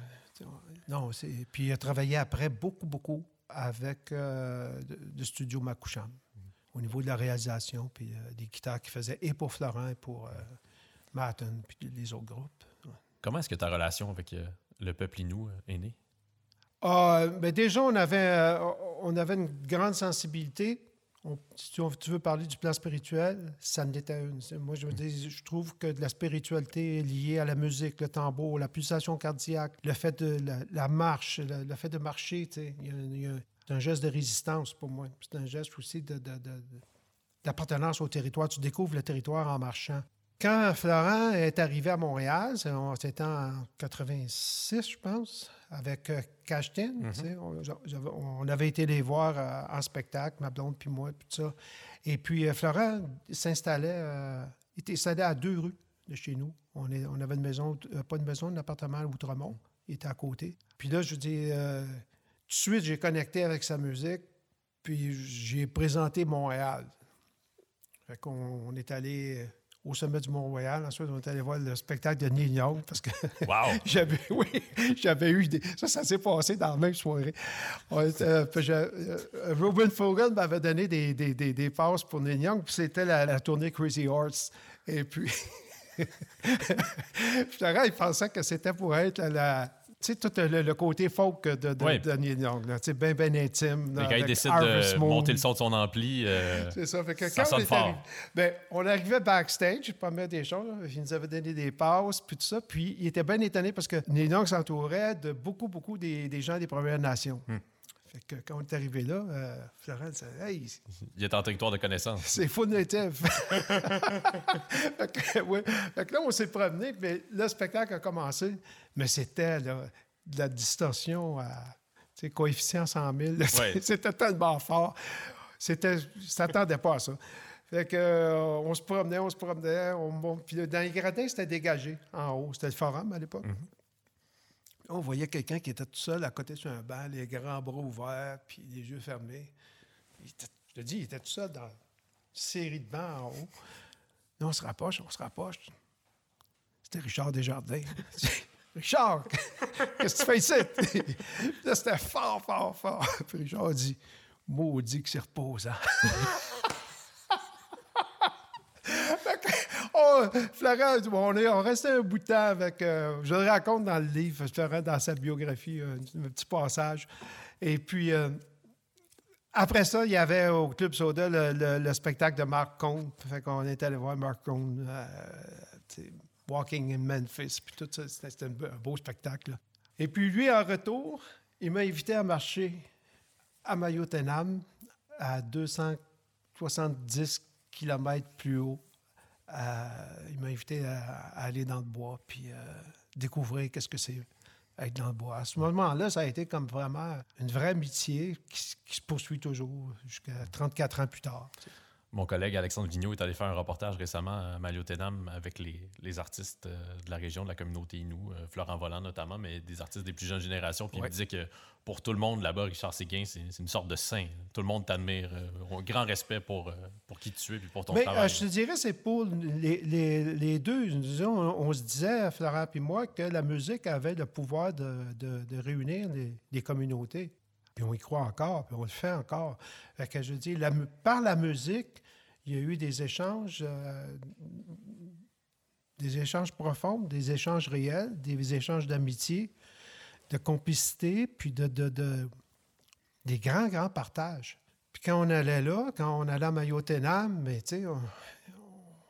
Non. Puis il a travaillé après beaucoup, beaucoup avec euh, le le studio Makoucham, au niveau de la réalisation, puis euh, des guitares qu'il faisait et pour Florent et pour euh, Martin, puis les autres groupes. Comment est-ce que ta relation avec euh, le peuple Inou euh, est né? Ah, ben déjà, on avait, euh, on avait une grande sensibilité. Si tu, veux parler du plan spirituel, ça en était une. Moi, je, veux dire, je trouve que de la spiritualité est liée à la musique, le tambour, la pulsation cardiaque, le fait de la, marche, le, fait de marcher. c'est un geste de résistance pour moi. C'est un geste aussi de- d'appartenance au territoire. Tu découvres le territoire en marchant. Quand Florent est arrivé à Montréal, c'était en 86, je pense, avec euh, Cashtin. sais, on, avait été les voir euh, en spectacle, ma blonde puis moi, puis tout ça. Et puis euh, Florent s'installait, euh, il était installé à deux rues de chez nous. On, est, on avait une maison, euh, pas une maison, un appartement à Outremont. Il était à côté. Puis là, je dire, euh, tout de suite, j'ai connecté avec sa musique, puis j'ai présenté Montréal. Fait qu'on on est allé au sommet du Mont-Royal. Ensuite, on est allé voir le spectacle de Neil Young parce que Wow! j'avais, oui, j'avais eu des. Ça, ça s'est passé dans la même soirée. Était, euh, je- euh, Ruben Fogan m'avait donné des, des, des, des passes pour Neil Young, puis c'était la, la tournée Crazy Horse. Et puis. Florent, il pensait que c'était pour être la. Sais, tout le, le côté folk de, de, Ouais. de Neil Young, tu bien, bien intime. Quand il décide Harvest de Moon. monter le son de son ampli, euh, C'est ça. Fait que Ça quand sonne on, fort. arrivé, ben, on arrivait backstage, pas mettre des choses. là. Il nous avait donné des passes, puis tout ça. Puis il était bien étonné parce que Neil Young s'entourait de beaucoup, beaucoup des, des gens des Premières Nations. Hmm. Fait que quand on est arrivé là, euh, Florent disait Hey, il est en territoire de connaissance. c'est fou native. fait, que, ouais. Fait que là, on s'est promené, mais le spectacle a commencé. Mais c'était de la distorsion à coefficient 100 000. là. Ouais. C'était tellement fort. C'était, je s'attendais pas à ça. Fait que, euh, on se promenait, on se promenait. On. Puis dans les gradins, c'était dégagé en haut. C'était le forum à l'époque. On voyait quelqu'un qui était tout seul à côté sur un banc, les grands bras ouverts, puis les yeux fermés. Je te dis, il était tout seul dans une série de bancs en haut. Là, on se rapproche, on se rapproche. C'était Richard Desjardins. Richard, qu'est-ce que tu fais ici? Là, c'était fort, fort, fort. Puis Richard dit Maudit que c'est reposant. Fait que, Florent, on, est, on restait un bout de temps avec. euh, je le raconte dans le livre, Florent, dans sa biographie, un, un petit passage. Et puis, euh, après ça, il y avait au Club Soda le, le- le spectacle de Marc Comte. Fait qu'on est allé voir Marc Comte, euh, Walking in Memphis, puis tout ça. C'était un, beau- spectacle. Et puis lui, en retour, il m'a invité à marcher à Mayotenam, à 270 km plus haut. Euh, il m'a invité à, aller dans le bois, puis euh, découvrir qu'est-ce que c'est être dans le bois. À ce moment-là, ça a été comme vraiment une vraie amitié qui se poursuit toujours jusqu'à 34 ans plus tard. Mon collègue Alexandre Vigneault est allé faire un reportage récemment à Maliotenam avec les, les artistes euh, de la région, de la communauté Inou, euh, Florent Volant notamment, mais des artistes des plus jeunes générations. Puis il Ouais. me disait que pour tout le monde là-bas, Richard Séguin, c'est une sorte de saint. Tout le monde t'admire. euh, grand respect pour, euh, pour qui tu es et pour ton Mais travail. euh, je te dirais, c'est pour les, les- les deux. On, on se disait, Florent et moi, que la musique avait le pouvoir de, de- de réunir les, les communautés. Puis on y croit encore, puis on le fait encore. Fait que je dis, la par la musique, il y a eu des échanges, euh, des échanges profonds, des échanges réels, des échanges d'amitié, de complicité, puis de, de- de- des grands, grands partages. Puis quand on allait là, quand on allait à Mayotenam, mais tu on,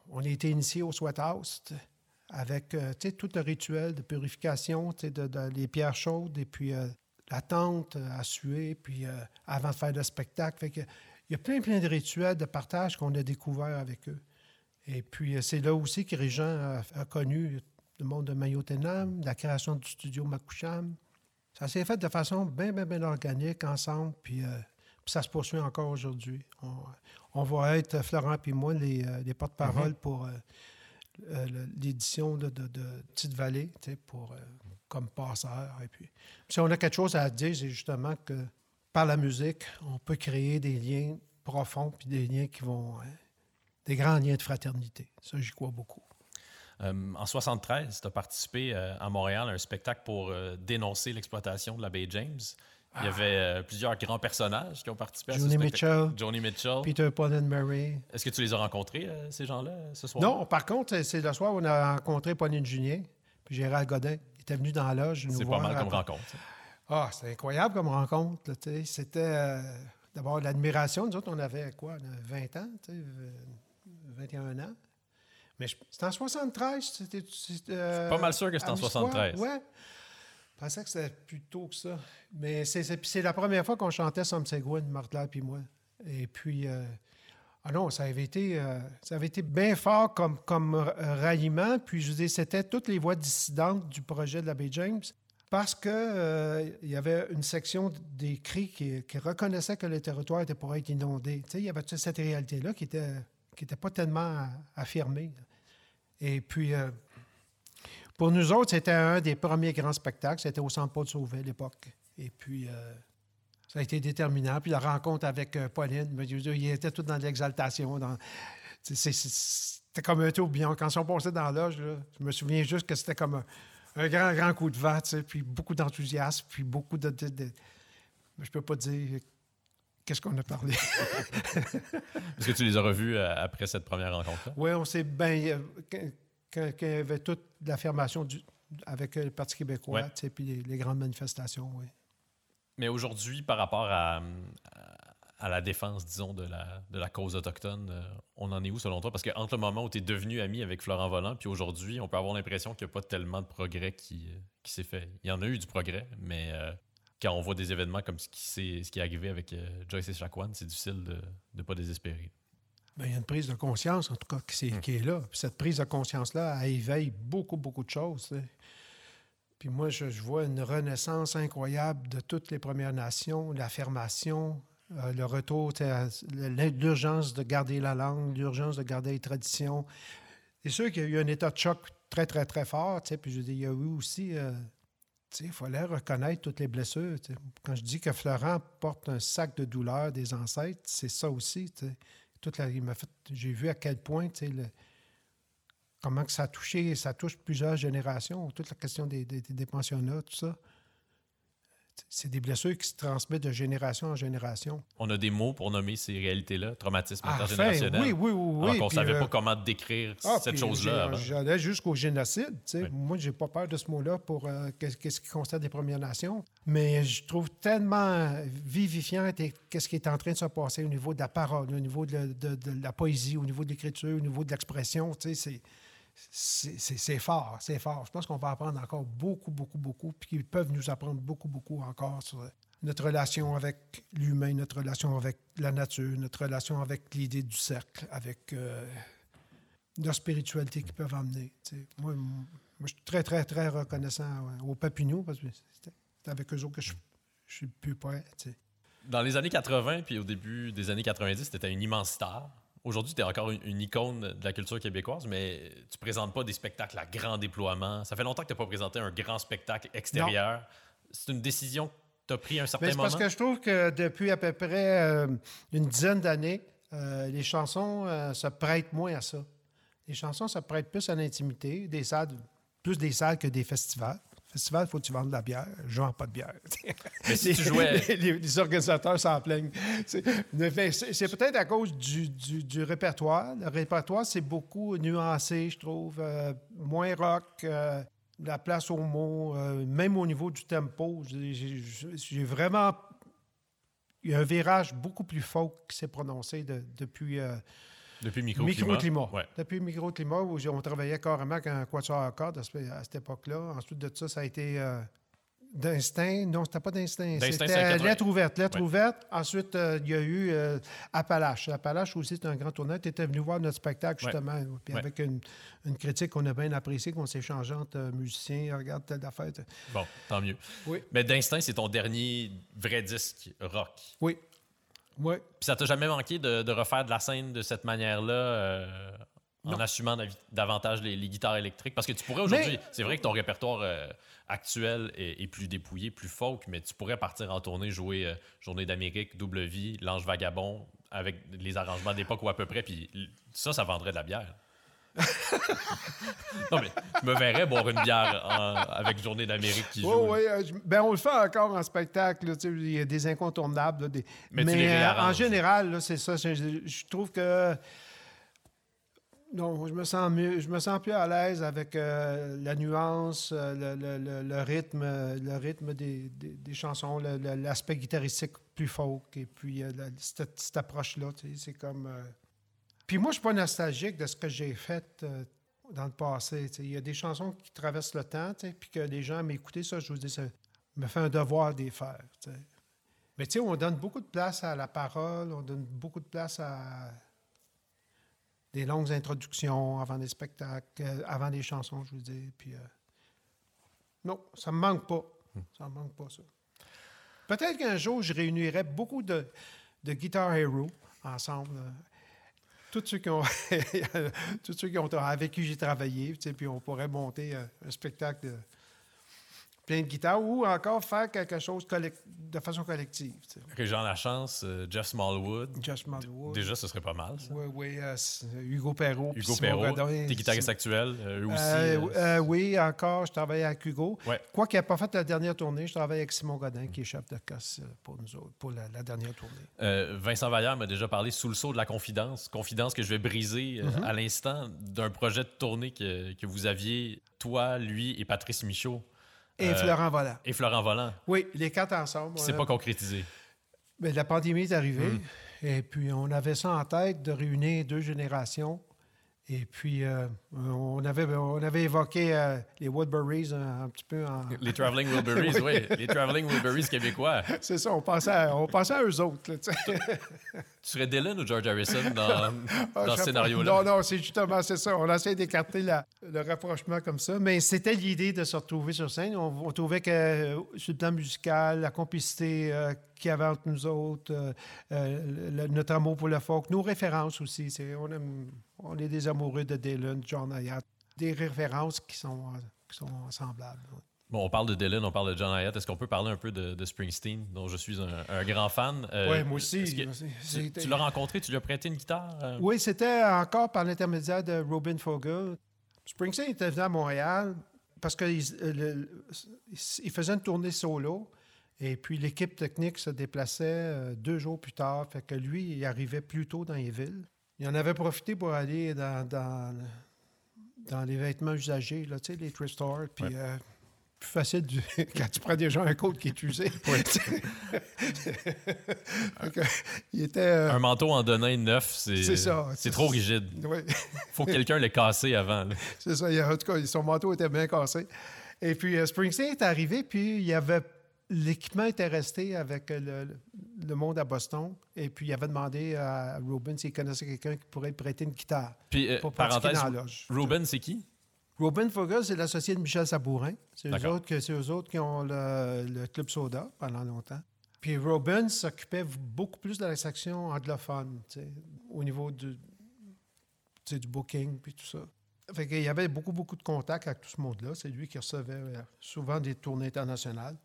on été initié au Sweat House avec euh, tout le rituel de purification, de, de- les pierres chaudes et puis euh, la tente à suer, puis avant de faire le spectacle. Fait que, il y a plein, plein de rituels de partage qu'on a découvert avec eux. Et puis, euh, c'est là aussi que Régent a, a connu le monde de Mayotenam, la création du studio Makoucham. Ça s'est fait de façon bien, bien, bien organique ensemble, puis, euh, puis ça se poursuit encore aujourd'hui. On, on va être, Florent et moi, les, euh, les porte-parole pour euh, euh, le- l'édition de, de, de Petite Vallée, pour, euh, comme passeur. Et puis, si on a quelque chose à dire, c'est justement que par la musique, on peut créer des liens profonds, puis des liens qui vont... hein, des grands liens de fraternité. Ça, j'y crois beaucoup. Euh, en 73, tu as participé euh, à Montréal à un spectacle pour euh, dénoncer l'exploitation de la baie James. Il y avait euh, plusieurs grands personnages qui ont participé à ce Johnny spectacle. Mitchell, Johnny Mitchell. Peter Paul and Murray. Est-ce que tu les as rencontrés, euh, ces gens-là, ce soir? Non, par contre, c'est- le soir où on a rencontré Pauline Julien puis Gérald Godin. était venu dans la loge C'est pas mal comme rencontre. ça. Ah, c'était incroyable comme rencontre. C'était euh, d'abord l'admiration. Nous autres, on avait quoi, là, 20 ans, tu sais, euh, 21 ans. Mais c'était en 73. C'était, euh, Pas mal sûr que c'était en à Missisquoi. 73. Ouais. Je pensais que c'était plus tôt que ça. Mais c'est, c'est, puis c'est la première fois qu'on chantait Some Gwen, Martha puis moi. Et puis, euh, ah non, ça avait été, euh, ça avait été bien fort comme, comme ralliement. Puis, je veux dire, c'était toutes les voix dissidentes du projet de la Baie James. Parce que euh, y avait une section des cris qui, reconnaissait que le territoire était pour être inondé. Il y avait toute cette réalité-là qui était, qui pas tellement affirmée. Et puis, euh, pour nous autres, c'était un des premiers grands spectacles. C'était au Centre Paul Sauvé à l'époque. Et puis, euh, ça a été déterminant. Puis la rencontre avec Pauline, il était tout dans l'exaltation. C'était comme un tourbillon. Quand ils sont passés dans là, je me souviens juste que c'était comme un, un grand, grand coup de vent, tu sais, puis beaucoup d'enthousiasme, puis beaucoup de... de, de- Je peux pas dire qu'est-ce qu'on a parlé. Est-ce que tu les as revus euh, après cette première rencontre-là? Oui, on s'est bien. quand, quand- quand il y avait toute l'affirmation du- avec euh, le Parti québécois, Ouais. tu sais, puis les, les grandes manifestations, oui. Mais aujourd'hui, par rapport à, à- à la défense, disons, de la, de la cause autochtone, euh, on en est où selon toi? Parce qu'entre le moment où tu es devenu ami avec Florent Volant, puis aujourd'hui, on peut avoir l'impression qu'il n'y a pas tellement de progrès qui, euh, qui s'est fait. Il y en a eu du progrès, mais euh, quand on voit des événements comme ce qui, ce qui est arrivé avec euh, Joyce et Chacuan, c'est difficile de ne pas désespérer. Bien, il y a une prise de conscience, en tout cas, qui, c'est- Hmm. qui est là. Puis cette prise de conscience-là, elle éveille beaucoup, beaucoup de choses. Puis moi, je, je vois une renaissance incroyable de toutes les Premières Nations, l'affirmation, euh, le retour, l'urgence de garder la langue, l'urgence de garder les traditions. C'est sûr qu'il y a eu un état de choc très, très, très fort. Puis je dire, il y a eu aussi... euh, il fallait reconnaître toutes les blessures. Quand je dis que Florent porte un sac de douleur des ancêtres, c'est ça aussi. Toute la- il m'a fait, j'ai vu à quel point, le- comment que ça a touché, ça touche plusieurs générations, toute la question des, des pensionnats, tout ça. C'est des blessures qui se transmettent de génération en génération. On a des mots pour nommer ces réalités-là, traumatisme Ah, intergénérationnel. oui, oui, oui, oui. Alors qu'on ne puis, savait euh, pas comment décrire ah, cette chose-là. J'allais jusqu'au génocide. Oui. Moi, j'ai pas peur de ce mot-là pour euh, qu'est- qu'est-ce qui concerne les Premières Nations. Mais je trouve tellement vivifiant qu'est-ce qui est en train de se passer au niveau de la parole, au niveau de, la- de- de la poésie, au niveau de l'écriture, au niveau de l'expression. C'est c'est- c'est c'est fort, c'est fort. Je pense qu'on va apprendre encore beaucoup, beaucoup, beaucoup, puis qu'ils peuvent nous apprendre beaucoup, beaucoup encore sur notre relation avec l'humain, notre relation avec la nature, notre relation avec l'idée du cercle, avec euh, leur spiritualité qu'ils peuvent sais. Moi, moi, je suis très, très, très reconnaissant aux Papineaux, parce que c'était c'était avec eux autres que je, je suis plus près. Dans les années 80 puis au début des années 90, tu étais une immense star. Aujourd'hui, tu es encore une, une icône de la culture québécoise, mais tu présentes pas des spectacles à grand déploiement. Ça fait longtemps que tu n'as pas présenté un grand spectacle extérieur. C'est une décision que tu as pris à un certain Mais c'est moment? parce que je trouve que depuis à peu près euh, une dizaine d'années, euh, les chansons euh, se prêtent moins à ça. Les chansons se prêtent plus à l'intimité, des salles, plus des salles que des festivals. Festival, il faut que tu vendes de la bière. Je vends pas de bière. Mais si les, tu jouais- les- les- les organisateurs s'en plaignent. C'est c'est peut-être à cause du, du- du répertoire. Le répertoire, c'est beaucoup nuancé, je trouve. euh, moins rock, euh, la place aux mots, euh, même au niveau du tempo. J'ai- vraiment. Il y a un virage beaucoup plus folk qui s'est prononcé de- depuis. Depuis Microclimat. Microclimat. Ouais. Depuis Microclimat, où on travaillait carrément avec un quatuor à cordes à, ce- à cette époque-là. Ensuite de ça, ça a été euh, d'instinct. Non, c'était pas d'instinct. C'était 80. lettre ouverte. Lettre Ouais. ouverte. Ensuite, euh, il y a eu euh, Appalache. Appalache aussi, c'est un grand tournoi. Tu étais venu voir notre spectacle, Ouais. justement. Puis avec une, une critique qu'on a bien appréciée, qu'on s'est échangeé entre euh, musiciens. Regarde telle affaire. Bon, tant mieux. Oui. Mais d'Instinct, c'est ton dernier vrai disque rock. Oui. Puis ça t'a jamais manqué de, de refaire de la scène de cette manière-là euh, en assumant davantage les, les guitares électriques? Parce que tu pourrais aujourd'hui, c'est vrai que ton répertoire euh, actuel est, est plus dépouillé, plus folk, mais tu pourrais partir en tournée, jouer euh, Journée d'Amérique, Double Vie, L'Ange Vagabond, avec les arrangements d'époque ou à peu près, puis ça, ça vendrait de la bière. non, mais je me verrais boire une bière en- avec Journée d'Amérique qui joue. Oui, oui. euh, ben, on le fait encore en spectacle. là, Il y a des incontournables. là, des- Mais euh, en général, là, c'est ça. Je, je trouve que Non, je me sens mieux, je me sens plus à l'aise avec euh, la nuance, euh, le, le- le- le rythme, le rythme des, des- des chansons, l'aspect guitaristique plus folk, et puis cette, cette approche-là, tu sais, c'est comme. Puis moi, je suis pas nostalgique de ce que j'ai fait euh, dans le passé. Il y a des chansons qui traversent le temps, puis que les gens m'écoutaient, ça, je vous dis, ça me fait un devoir d'y faire. Mais tu sais, on donne beaucoup de place à la parole, on donne beaucoup de place à des longues introductions avant des spectacles, euh, avant des chansons, je vous dis. Puis, euh, non, ça me manque pas. Ça me manque pas, ça. Peut-être qu'un jour, je réunirai beaucoup de, de Guitar Hero ensemble. Euh, Tous ceux qui ont avec qui j'ai travaillé, puis on pourrait monter euh, un spectacle de plein de guitares ou encore faire quelque chose de façon collective. Régent Lachance, euh, Jeff Smallwood. Josh Smallwood. Déjà, ce serait pas mal. ça. Oui, oui, euh, c'est Hugo Perrault. Hugo Perrault, tes guitaristes actuels, euh, eux aussi. Euh, euh, euh, oui, encore, je travaille avec Hugo. Ouais. Quoi qu'il n'ait pas fait la dernière tournée, je travaille avec Simon Godin, qui est chef de casse euh, pour nous autres, pour la, la dernière tournée. Euh, Vincent Vallière m'a déjà parlé sous le sceau de la confidence. Confidence que je vais briser euh, Mm-hmm. à l'instant d'un projet de tournée que, que vous aviez, toi, lui et Patrice Michaud Et Euh, Florent Volant. et Florent Volant, Oui, les quatre ensemble. s'est a- pas concrétisé. Ben, la pandémie est arrivée. Et puis, on avait ça en tête de réunir deux générations. Et puis, euh, on, avait, on avait évoqué euh, les Woodburys un, un petit peu en. Les Traveling Wilburys, oui. Les Traveling Wilburys québécois. C'est ça, on pensait à, on pensait à eux autres. là, tu serais Dylan ou George Harrison dans, Ah, dans je ce scénario-là? Non, non, c'est justement c'est ça. On essaie d'écarter le rapprochement comme ça. Mais c'était l'idée de se retrouver sur scène. On, on trouvait que euh, sur le plan musical, la complicité euh, qu'il y avait entre nous autres, euh, euh, le- notre amour pour le folk, nos références aussi. c'est- on, aime- on est des amoureux de Dylan, John Hayat. Des références qui sont, qui sont semblables. ouais. Bon, on parle de Dylan, on parle de John Hyatt. Est-ce qu'on peut parler un peu de, de Springsteen, dont je suis un, un grand fan? Euh, Ouais, moi aussi. que. Tu, l'as rencontré, tu lui as prêté une guitare? euh? Oui, c'était encore par l'intermédiaire de Robin Fogel. Springsteen était venu à Montréal parce qu'il il faisait une tournée solo. Et puis l'équipe technique se déplaçait euh, deux jours plus tard. Fait que lui, il arrivait plus tôt dans les villes. Il en avait profité pour aller dans, dans, dans les vêtements usagés, là, tu sais, les thrift stores. Puis Ouais. euh, plus facile du- quand tu prends déjà un coat qui est usé. Que, il était. euh, Un manteau en denain neuf, c'est C'est ça. C'est trop rigide. oui. faut que quelqu'un l'ait cassé avant. C'est ça. il y a- En tout cas, son manteau était bien cassé. Et puis, euh, Springsteen est arrivé, puis il y avait. L'équipement était resté avec euh, le, le monde à Boston. Et puis, il avait demandé à Robin s'il connaissait quelqu'un qui pourrait lui prêter une guitare Puis, euh, pour parenthèse, dans la loge. Ruben, c'est qui? Robin Fogel, c'est l'associé de Michel Sabourin. C'est eux, autres, que- c'est eux autres qui ont le, le Club Soda pendant longtemps. Puis Robin s'occupait beaucoup plus de la section anglophone, au niveau du, booking puis tout ça. Fait qu'il y avait beaucoup, beaucoup de contacts avec tout ce monde-là. C'est lui qui recevait euh, souvent des tournées internationales.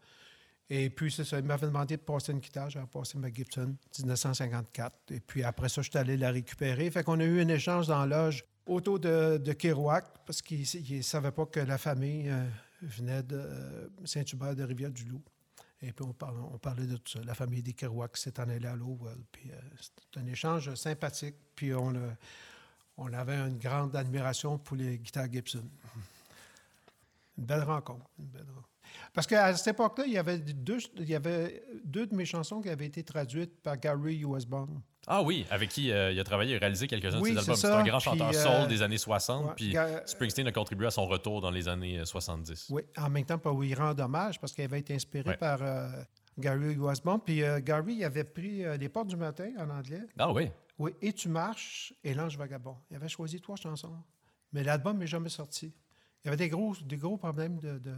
Et puis, c'est ça, il m'avait demandé de passer une guitare. J'avais passé ma Gibson 1954. Et puis, après ça, je suis allé la récupérer. Fait qu'on a eu un échange dans la loge autour de, Kerouac parce qu'il ne savait pas que la famille euh, venait de euh, Saint-Hubert de Rivière-du-Loup. Et puis, on parlait, de tout ça. La famille des Kerouac s'est en allée à Lowell. Puis, euh, c'était un échange sympathique. Puis, on, avait une grande admiration pour les guitares Gibson. Une belle rencontre. Parce qu'à cette époque-là, il y avait deux, de mes chansons qui avaient été traduites par Gary Westbourne. Ah oui, avec qui euh, il a travaillé et réalisé quelques-uns Oui, de ses albums. c'est un grand chanteur Puis, soul euh, des années 60. ouais, puis Springsteen a contribué à son retour dans les années euh, 70. Oui, en même temps, pour lui rendre hommage, parce qu'il avait été inspiré Ouais. par euh, Gary Westbourne. Puis euh, Gary avait pris euh, Les Portes du matin en anglais. Ah oui. Oui, Et tu marches et L'Ange Vagabond. Il avait choisi trois chansons. Mais l'album n'est jamais sorti. Il y avait des gros, des gros problèmes de, de,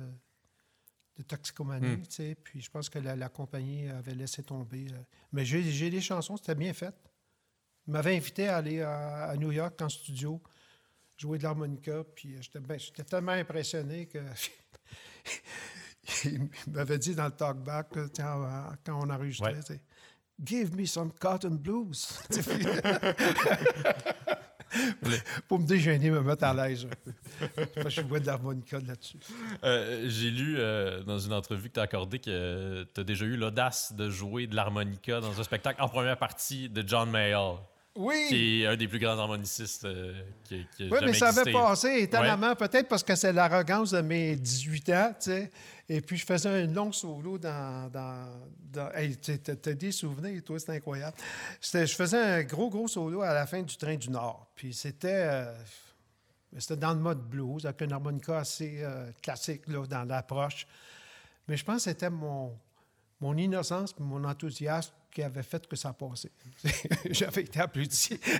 de toxicomanie, Hmm. tu sais. Puis je pense que la, la compagnie avait laissé tomber. euh. Mais j'ai des chansons, c'était bien fait. Il m'avait invité à aller à, à New York en studio, jouer de l'harmonica. Puis euh, j'étais ben- tellement impressionné que. il m'avait dit dans le talkback, quand on enregistrait, Ouais. Give me some cotton blues. Pour me déjeuner, me mettre à l'aise je jouais de l'harmonica là-dessus. Euh, J'ai lu euh, dans une entrevue que tu as accordée que tu as déjà eu l'audace de jouer de l'harmonica dans un spectacle en première partie de John Mayall. Oui! qui est un des plus grands harmonicistes euh, qui, qui a Oui, jamais mais ça avait existé. passé étonnamment, peut-être parce que c'est l'arrogance de mes 18 ans, tu sais. Et puis, je faisais un long solo dans. dans, dans hey, tu as des souvenirs, toi, c'est incroyable. Je faisais un gros, gros solo à la fin du Train du Nord. Puis, c'était. euh, c'était dans le mode blues, avec un harmonica assez euh, classique là, dans l'approche. Mais je pense que c'était mon, mon innocence mon enthousiasme qui avait fait que ça passait. J'avais été applaudi.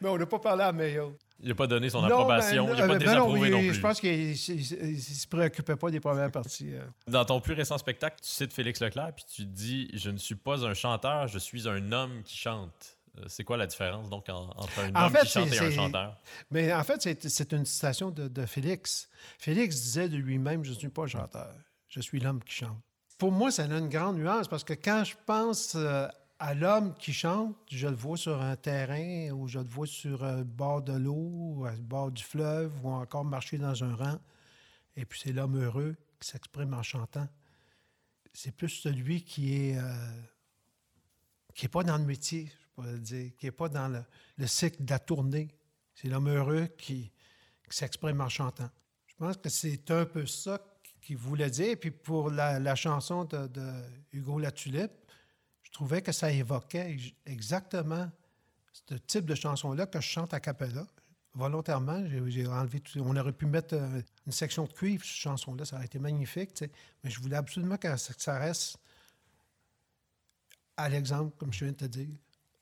Mais on n'a pas parlé à Mayo. Il n'a pas donné son Non, approbation, ben, il n'a pas euh, ben désapprouvé il- non plus. Je pense qu'il ne se préoccupait pas des premières parties. euh. Dans ton plus récent spectacle, tu cites Félix Leclerc, puis tu dis « Je ne suis pas un chanteur, je suis un homme qui chante Euh, C'est quoi la différence, donc, en- entre un En homme fait, qui chante et un chanteur? Mais en fait, c'est c'est une citation de, de Félix. Félix disait de lui-même Je ne suis pas un chanteur, je suis l'homme qui chante. Pour moi, ça a une grande nuance parce que quand je pense euh, à l'homme qui chante, je le vois sur un terrain ou je le vois sur le bord de l'eau, à le bord du fleuve ou encore marcher dans un rang. Et puis c'est l'homme heureux qui s'exprime en chantant. C'est plus celui qui est euh, qui n'est pas dans le métier, je pourrais dire, qui n'est pas dans le, le cycle de la tournée. C'est l'homme heureux qui, qui s'exprime en chantant. Je pense que c'est un peu ça qu'il voulait dire. Puis pour la, chanson de, de Hugo Latulippe, je trouvais que ça évoquait ex- exactement ce type de chanson-là que je chante à cappella. Volontairement, j'ai enlevé tout. On aurait pu mettre euh, une section de cuivre sur cette chanson-là, ça aurait été magnifique, mais je voulais absolument que ça, reste à l'exemple, comme je viens de te dire,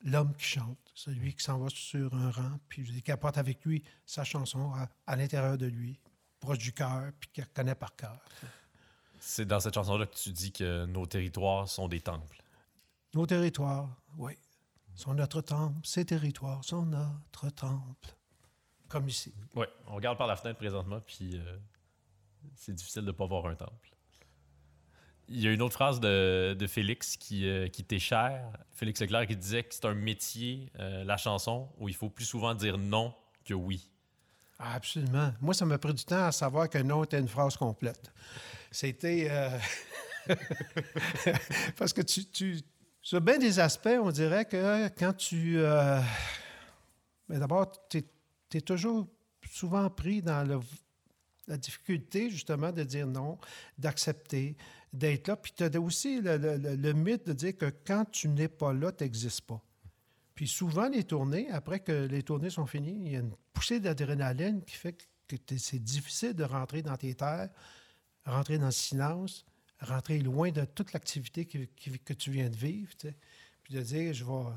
l'homme qui chante, celui qui s'en va sur un rang, puis qui apporte avec lui sa chanson à l'intérieur de lui, proche du cœur, puis qu'il connaît par cœur. C'est dans cette chanson-là que tu dis que nos territoires sont des temples. Nos territoires, oui, sont notre temple. Ces territoires sont notre temple. Comme ici. Oui, on regarde par la fenêtre présentement, puis euh, c'est difficile de ne pas voir un temple. Il y a une autre phrase de, de Félix qui, euh, qui t'est chère. Félix Leclerc qui disait que c'est un métier, euh, la chanson, où il faut plus souvent dire non que oui. Ah, absolument. Moi, ça m'a pris du temps à savoir que non était une phrase complète. C'était. euh, Parce que tu. Sur bien des aspects, on dirait que quand tu. euh, Mais d'abord, tu es, toujours souvent pris dans la difficulté, justement, de dire non, d'accepter, d'être là. Puis tu as aussi le- le mythe de dire que quand tu n'es pas là, tu n'existes pas. Puis souvent, les tournées, après que les tournées sont finies, il y a une poussée d'adrénaline qui fait que c'est difficile de rentrer dans tes terres, rentrer dans le silence, rentrer loin de toute l'activité que tu viens de vivre, puis de dire, je vais...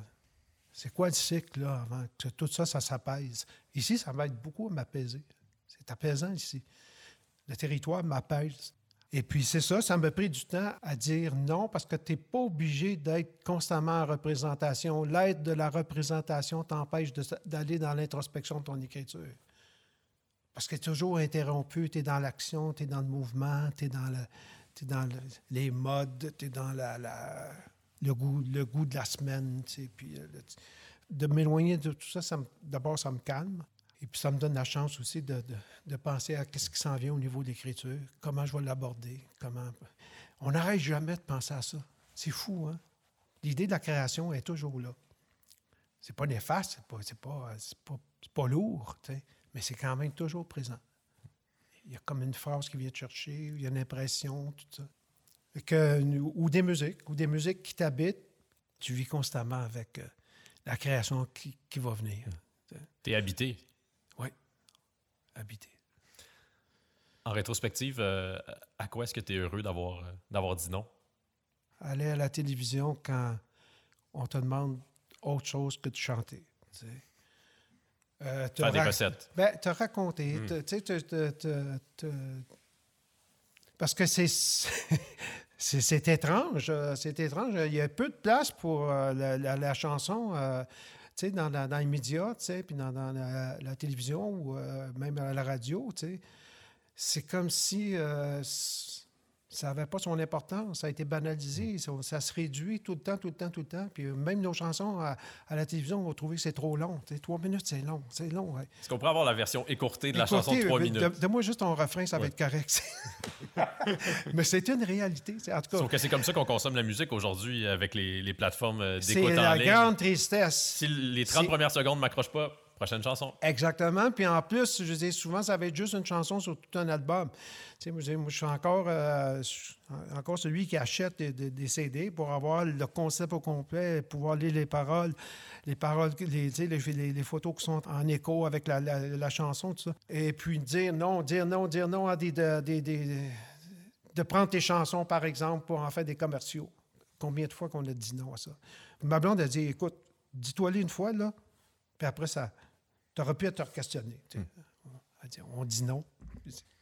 C'est quoi le cycle, là, avant que tout ça, ça s'apaise? Ici, ça être beaucoup à m'apaiser. C'est apaisant ici. Le territoire m'apaise. Et puis, c'est ça, ça m'a pris du temps à dire non parce que tu n'es pas obligé d'être constamment en représentation. L'aide de la représentation t'empêche d'aller dans l'introspection de ton écriture. Parce que tu toujours interrompu, tu es dans l'action, tu es dans le mouvement, tu es dans, les modes, tu es dans la, le, goût, de la semaine. euh, de m'éloigner de tout ça, d'abord, ça me calme. Et puis, ça me donne la chance aussi de, de- penser à ce qui s'en vient au niveau de l'écriture, comment je vais l'aborder, comment... On n'arrête jamais de penser à ça. C'est fou, hein? L'idée de la création est toujours là. C'est pas néfaste, c'est pas, pas, pas, pas lourd, mais c'est quand même toujours présent. Il y a comme une phrase qui vient te chercher, il y a une impression, tout ça. Que- ou des musiques, ou des musiques qui t'habitent, tu vis constamment avec euh, la création qui, qui va venir. T'es habité. Habiter. En rétrospective, euh, à quoi est-ce que tu es heureux d'avoir euh, d'avoir dit non? Aller à la télévision quand on te demande autre chose que de chanter. tu sais. Euh, te Faire des recettes. Ben, te raconter. Mm. te- te- te- Parce que c'est. C'est étrange. C'est étrange. Il y a peu de place pour euh, la, la- la chanson dans, la- dans les médias, tu puis dans, dans la, télévision ou euh, même à la radio. tu. C'est comme si euh, ça n'avait pas son importance. Ça a été banalisé. Ça, ça se réduit tout le temps, tout le temps, tout le temps. Puis euh, même nos chansons à, à la télévision, on va trouver que c'est trop long. Tu sais, trois minutes, c'est long. C'est long. ouais. Est-ce qu'on pourrait avoir la version écourtée de la chanson de 3 euh, minutes? de- Donne-moi juste ton refrain, ça va être correct. Mais c'est une réalité. C'est- En tout Sauf cas, que c'est comme ça qu'on consomme la musique aujourd'hui avec les, les plateformes euh, c'est d'écoute en la ligne. grande tristesse. Si les 30 C'est- premières secondes ne m'accrochent pas, Exactement. Puis en plus, je dis souvent, ça va être juste une chanson sur tout un album. Tu sais, je suis encore, euh, encore celui qui achète des, CD pour avoir le concept au complet, pouvoir lire les paroles, les paroles, les, photos qui sont en écho avec la, chanson, tout ça. Et puis dire non, dire non, dire non à des, de, des- des- de prendre tes chansons, par exemple, pour en faire des commerciaux. Combien de fois qu'on a dit non à ça? Ma blonde a dit, écoute, dis-toi-les une fois, là, puis après, ça, tu aurais pu te questionner. tu sais. Elle dit, on dit non.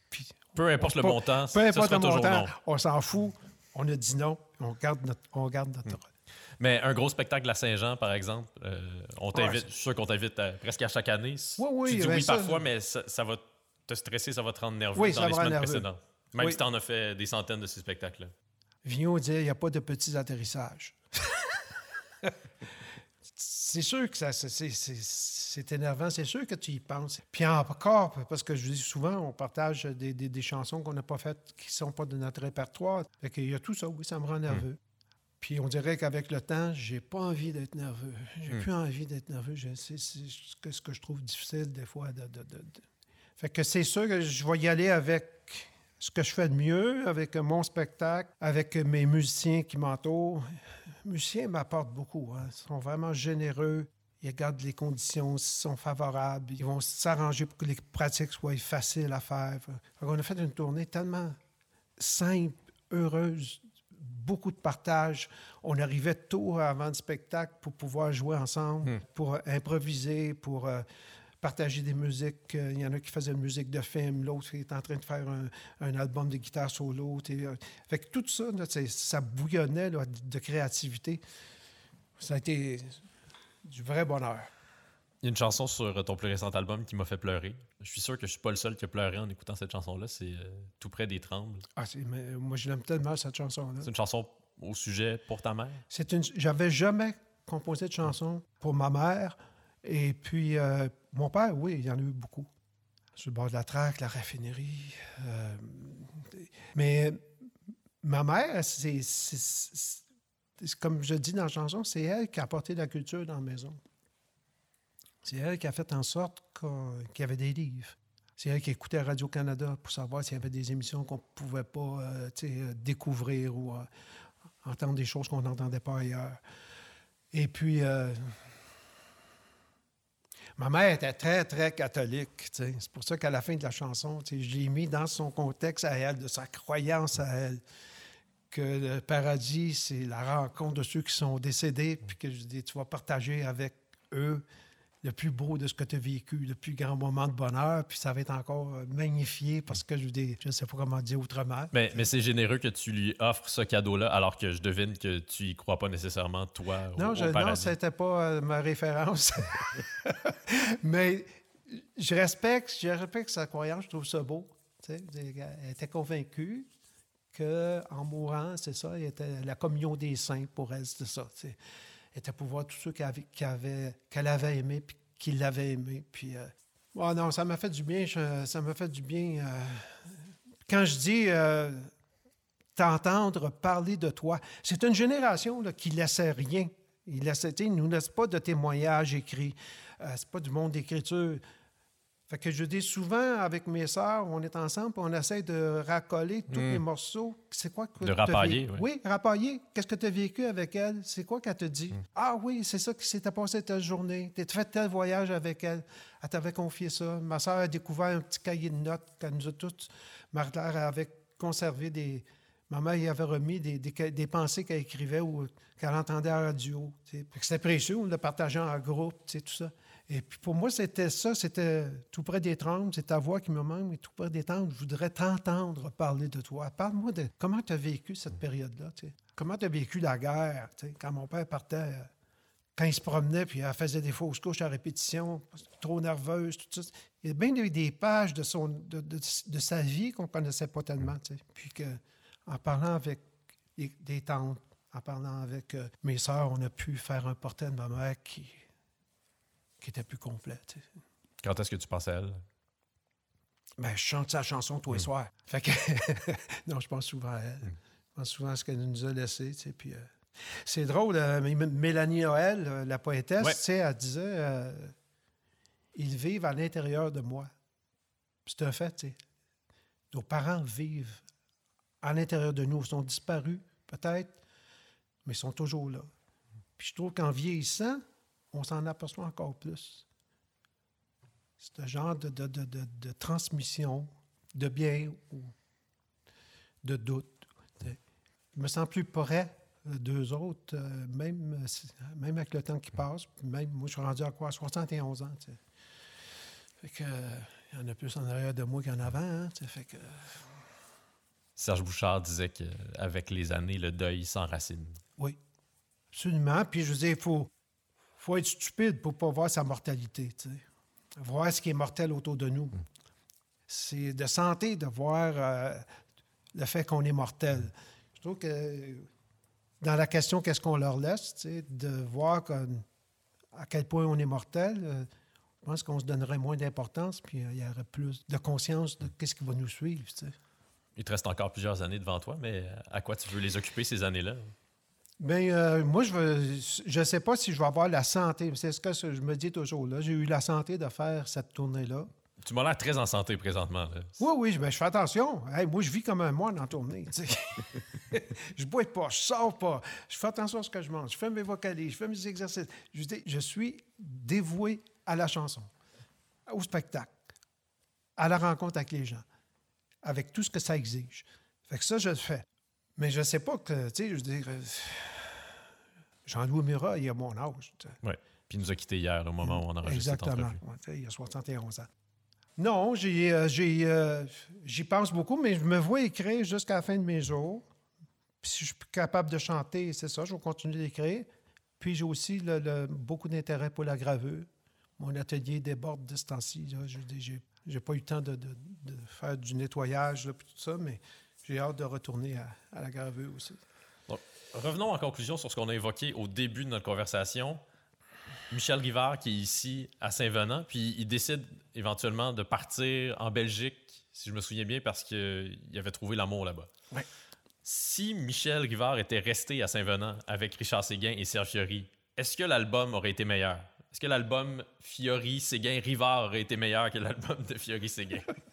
Puis, Peu importe le Pas- montant, peu ça importe sera le toujours montant, non. on s'en fout. On a dit non. On garde notre, on garde notre rôle. Mais un gros spectacle à Saint-Jean, par exemple, euh, on t'invite, Ouais, je suis sûr qu'on t'invite presque à chaque année. Oui, oui, Tu dis ben oui ça, parfois, mais ça, ça va te stresser, ça va te rendre nerveux Oui, dans les semaines nerveux. précédentes. Même Oui. si tu en as fait des centaines de ces spectacles-là. Vigneault dit il n'y a pas de petits atterrissages. c'est sûr que ça, c'est, c'est- c'est- c'est énervant, c'est sûr que tu y penses. Puis encore, parce que je dis souvent, on partage des, des- des chansons qu'on n'a pas faites, qui ne sont pas de notre répertoire. Fait qu'il y a tout ça, oui, ça me rend nerveux. Puis on dirait qu'avec le temps, j'ai pas envie d'être nerveux. J'ai plus envie d'être nerveux. Je- ce que, ce que je trouve difficile des fois. De, de- de- de- Fait que c'est sûr que je vais y aller avec ce que je fais de mieux, avec mon spectacle, avec mes musiciens qui m'entourent. Musiciens m'apportent beaucoup. hein. Ils sont vraiment généreux. Ils regardent les conditions, s'ils sont favorables. Ils vont s'arranger pour que les pratiques soient faciles à faire. Qu'on a fait une tournée tellement simple, heureuse, beaucoup de partage. On arrivait tôt avant le spectacle pour pouvoir jouer ensemble, pour euh, improviser, pour euh, partager des musiques. Euh, Il y en a qui faisaient une musique de film, l'autre est en train de faire un, un album de guitare solo. euh. Fait que tout ça, là, ça bouillonnait là, de créativité. Ça a été du vrai bonheur. Il y a une chanson sur ton plus récent album qui m'a fait pleurer. Je suis sûr que je suis pas le seul qui a pleuré en écoutant cette chanson-là. C'est euh, Tout près des trembles. Ah, c'est- mais moi, je l'aime tellement, cette chanson-là. C'est une chanson au sujet pour ta mère? C'est une. J'avais jamais composé de chansons pour ma mère. Et puis, euh, mon père, oui, il y en a eu beaucoup. Sur le bord de la traque, la raffinerie. euh, mais ma mère, c'est, comme je dis dans la chanson, c'est elle qui a apporté la culture dans la maison. C'est elle qui a fait en sorte qu'il y avait des livres. C'est elle qui écoutait Radio-Canada pour savoir s'il y avait des émissions qu'on ne pouvait pas euh, euh, découvrir ou entendre des choses qu'on n'entendait pas ailleurs. Et puis, ma mère était très, très catholique. C'est pour ça qu'à la fin de la chanson, l'ai mis dans son contexte à elle, de sa croyance à elle, que le paradis, c'est la rencontre de ceux qui sont décédés, puis que je dis, tu vas partager avec eux le plus beau de ce que tu as vécu, le plus grand moment de bonheur, puis ça va être encore euh, magnifié parce que je ne sais pas comment dire autrement. Mais, mais c'est généreux que tu lui offres ce cadeau-là, alors que je devine que tu y crois pas nécessairement, toi, au, Non, au je, non, paradis. c'était pas euh, ma référence. Mais je respecte, je respecte sa croyance, je trouve ça beau. Elle était convaincue qu'en mourant, c'est ça, il était la communion des saints pour elle, c'était ça. Était pour voir tous ceux qu'elle avait, aimés puis qui l'avaient aimé. Puis, euh, non, ça m'a fait du bien. ça m'a fait du bien. euh, quand je dis euh, t'entendre parler de toi. C'est une génération là, qui ne laissait rien. Il ne nous laisse pas de témoignages écrits. Euh, c'est pas du monde d'écriture. Fait que je dis souvent avec mes sœurs, on est ensemble, on essaie de racoler tous les morceaux. C'est quoi que De rapailler, vécu? oui. Oui, rapailler. Qu'est-ce que tu as vécu avec elle? C'est quoi qu'elle te dit? Ah oui, c'est ça qui s'était passé telle journée. Tu as fait tel voyage avec elle. Elle t'avait confié ça. Ma sœur a découvert un petit cahier de notes qu'elle nous a toutes. Marie-Claire avait conservé des. Ma mère y avait remis des, des, ca- des pensées qu'elle écrivait ou qu'elle entendait à la radio. C'était précieux, on le partageait en groupe, tout ça. Et puis pour moi, c'était ça, c'était tout près des trembles, c'est ta voix qui me manque, mais tout près des trembles, je voudrais t'entendre parler de toi. Parle-moi de comment tu as vécu cette période-là, tu sais. Comment tu as vécu la guerre, tu sais, quand mon père partait, euh, quand il se promenait, puis elle faisait des fausses couches à répétition, trop nerveuse, tout ça. Il y a bien des, pages de, son, de, de- de sa vie qu'on ne connaissait pas tellement, tu sais. Puis que, en parlant avec des, des tantes, en parlant avec euh, mes sœurs, on a pu faire un portrait de ma mère qui, qui était plus complet. Quand est-ce que tu penses à elle? Ben, je chante sa chanson tous les Mm. soirs. Fait que non, je pense souvent à elle. Je pense souvent à ce qu'elle nous a laissé. tu sais, Puis, euh, c'est drôle, euh, Mélanie Noël, euh, la poétesse, Ouais. tu sais, elle disait euh, Ils vivent à l'intérieur de moi. C'est un fait. tu sais. Nos parents vivent à l'intérieur de nous. Ils sont disparus, peut-être, mais ils sont toujours là. Puis je trouve qu'en vieillissant, on s'en aperçoit encore plus. C'est un genre de, de- de- de- transmission de bien ou de doute. Je me sens plus prêt, euh, deux autres, euh, même, euh, même avec le temps qui passe. Même, moi, je suis rendu à quoi? 71 ans. Fait que, il y en a plus en arrière de moi qu'en avant. hein, fait que, Serge Bouchard disait qu'avec les années, le deuil s'enracine. oui, absolument. Puis je veux dire, il faut, faut être stupide pour ne pas voir sa mortalité. Voir ce qui est mortel autour de nous. C'est de santé de voir euh, le fait qu'on est mortel. Je trouve que dans la question qu'est-ce qu'on leur laisse, de voir à quel point on est mortel, euh, je pense qu'on se donnerait moins d'importance, puis euh, il y aurait plus de conscience de qu'est-ce qui va nous suivre. Il te reste encore plusieurs années devant toi, mais à quoi tu veux les occuper ces années-là? Bien, euh, moi, je veux, je sais pas si je vais avoir la santé. C'est ce que je me dis toujours. Là. J'ai eu la santé de faire cette tournée-là. Tu m'as l'air très en santé présentement. là. Oui, oui, ben, je fais attention. Hey, moi, je vis comme un moine en tournée. je bois pas, je sors pas. Je fais attention à ce que je mange. Je fais mes vocalises, je fais mes exercices. Je, dis, je suis dévoué à la chanson, au spectacle, à la rencontre avec les gens, avec tout ce que ça exige. Fait que ça, je le fais. Mais je sais pas que, tu sais, je veux dire, euh, Jean-Louis Murat, il a mon âge. Ouais. Puis il nous a quittés hier, au moment où on enregistre cette Exactement. sais, il a 71 ans. Non, euh, euh, j'y pense beaucoup, mais je me vois écrire jusqu'à la fin de mes jours. Puis si je suis capable de chanter, c'est ça, je vais continuer d'écrire. Puis j'ai aussi le- le- beaucoup d'intérêt pour la gravure. Mon atelier déborde de ce temps-ci. J'ai, j'ai pas eu le temps de, de- de faire du nettoyage, là, puis tout ça, mais j'ai hâte de retourner à, à la gravure aussi. Donc, revenons en conclusion sur ce qu'on a évoqué au début de notre conversation. Michel Rivard qui est ici à Saint-Venant, puis il décide éventuellement de partir en Belgique, si je me souviens bien, parce qu'il avait trouvé l'amour là-bas. Ouais. Si Michel Rivard était resté à Saint-Venant avec Richard Séguin et Serge Fiori, est-ce que l'album aurait été meilleur? Est-ce que l'album Fiori-Séguin-Rivard aurait été meilleur que l'album de Fiori-Séguin?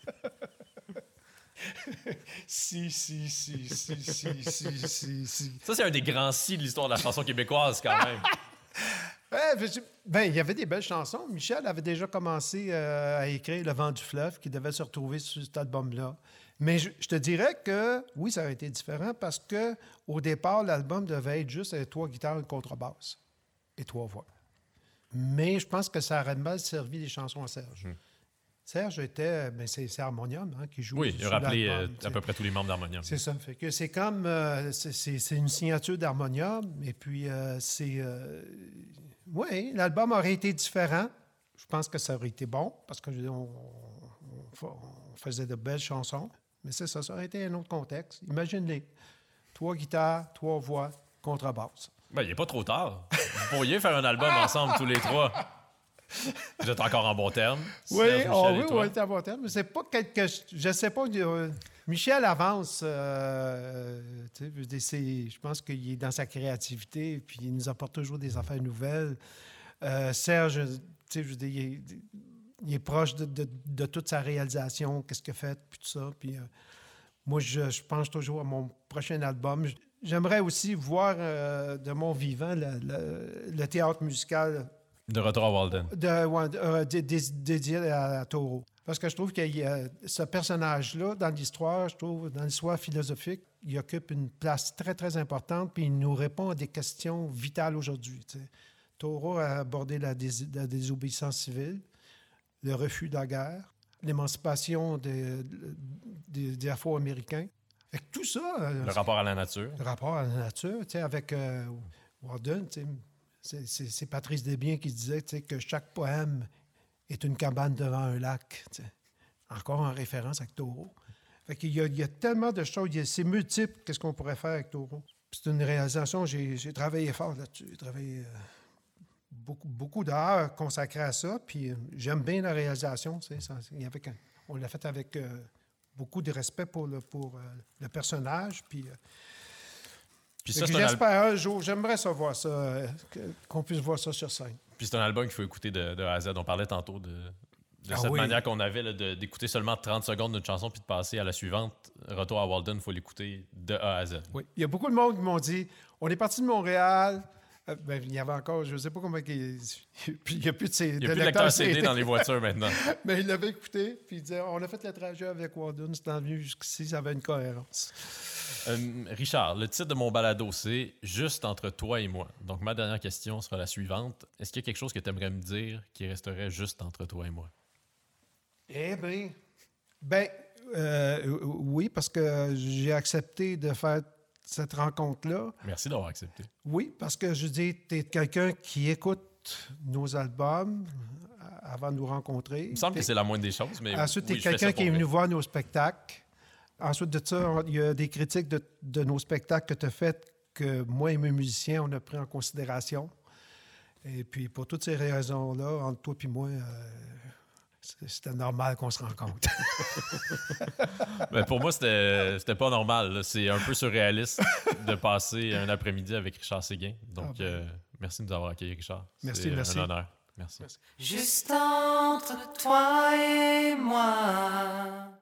Si, si, si, si, si, si, si, si. Ça, c'est un des grands si de l'histoire de la chanson québécoise, quand même. Ouais, ben, il y avait des belles chansons. Michel avait déjà commencé euh, à écrire Le vent du fleuve, qui devait se retrouver sur cet album-là. Mais je, je te dirais que oui, ça aurait été différent parce que au départ, l'album devait être juste avec trois guitares, une contrebasse et trois voix. Mais je pense que ça aurait mal servi les chansons à Serge. Serge était, ben, c'est Harmonium hein, qui joue. Oui, il a rappelé euh, à peu près tous les membres d'Harmonium. C'est ça. Fait que c'est comme. euh, c'est- une signature d'harmonium. Et puis, euh, c'est. oui, l'album aurait été différent. Je pense que ça aurait été bon parce que on, on fa- on faisait de belles chansons. Mais c'est ça, ça aurait été un autre contexte. Imagine-les. Trois guitares, trois voix, contrebasse. Ben, il n'est pas trop tard. Vous pourriez faire un album ensemble, tous les trois. Vous êtes encore en bon terme. Oui, oh, et oui, oui, c'est à bon terme. Mais c'est pas quelque. Je sais pas. euh, Michel avance. euh, je pense qu'il est dans sa créativité, puis il nous apporte toujours des affaires nouvelles. Euh, Serge, tu sais, je veux dire, il est, il est proche de, de- de toute sa réalisation, qu'est-ce qu'il a fait, puis tout ça. Puis euh, moi, je, je pense toujours à mon prochain album. J'aimerais aussi voir de mon vivant le, le- le théâtre musical De retour à Walden. de, ouais, euh, dé- dé- dédié à, à Taureau. Parce que je trouve que ce personnage-là, dans l'histoire, je trouve, dans l'histoire philosophique, il occupe une place très, très importante, puis il nous répond à des questions vitales aujourd'hui. Taureau a abordé la, dés- la désobéissance civile, le refus de la guerre, l'émancipation des, des- des Afro-Américains. Que tout ça, euh, Le rapport à la nature. le rapport à la nature, avec euh, Warden, c'est- Patrice Desbiens qui disait que chaque poème est une cabane devant un lac. Encore en référence avec Taureau. Fait qu'il y a, il y a tellement de choses, c'est multiple, qu'est-ce qu'on pourrait faire avec Taureau. C'est une réalisation, j'ai travaillé fort là-dessus. J'ai travaillé euh, beaucoup, d'heures consacrées à ça, puis euh, j'aime bien la réalisation. on l'a fait avec euh, beaucoup de respect pour le, pour, le personnage, puis... Puis ça, c'est J'espère un jour, j'aimerais ça voir ça, euh, qu'on puisse voir ça sur scène. puis c'est un album qu'il faut écouter de, de A à Z. On parlait tantôt de, de Ah cette oui. manière qu'on avait d'écouter seulement 30 secondes d'une chanson puis de passer à la suivante. Retour à Walden, il faut l'écouter de A à Z. Oui. Il y a beaucoup de monde qui m'ont dit on est parti de Montréal. Euh, ben, il y avait encore, je ne sais pas comment. Il il n'y a plus de, ces, Il n'y a plus de lecteur CD dans les voitures maintenant. Mais il l'avait écouté, puis il disait on a fait le trajet avec Warden, c'était venu jusqu'ici, ça avait une cohérence. Euh, Richard, le titre de mon balado, c'est Juste entre toi et moi. Donc, ma dernière question sera la suivante. Est-ce qu'il y a quelque chose que tu aimerais me dire qui resterait juste entre toi et moi? Eh bien, ben, euh, oui, parce que j'ai accepté de faire cette rencontre-là. Merci d'avoir accepté. Oui, parce que je dis, tu es quelqu'un qui écoute nos albums euh, avant de nous rencontrer. Il me semble que c'est la moindre des choses, mais. Ensuite, tu es quelqu'un qui est venu voir nos spectacles. Ensuite de ça, il y a des critiques de, de nos spectacles que tu as faites que moi et mes musiciens, on a pris en considération. Et puis, pour toutes ces raisons-là, entre toi et moi, euh, c'est- c'était normal qu'on se rencontre. Ben, pour moi, c'était c'était pas normal. C'est un peu surréaliste de passer un après-midi avec Richard Séguin. Donc, Ah ben. euh, merci de nous avoir accueillis, Richard. Merci, C'est merci. un honneur. Merci. Juste entre toi et moi.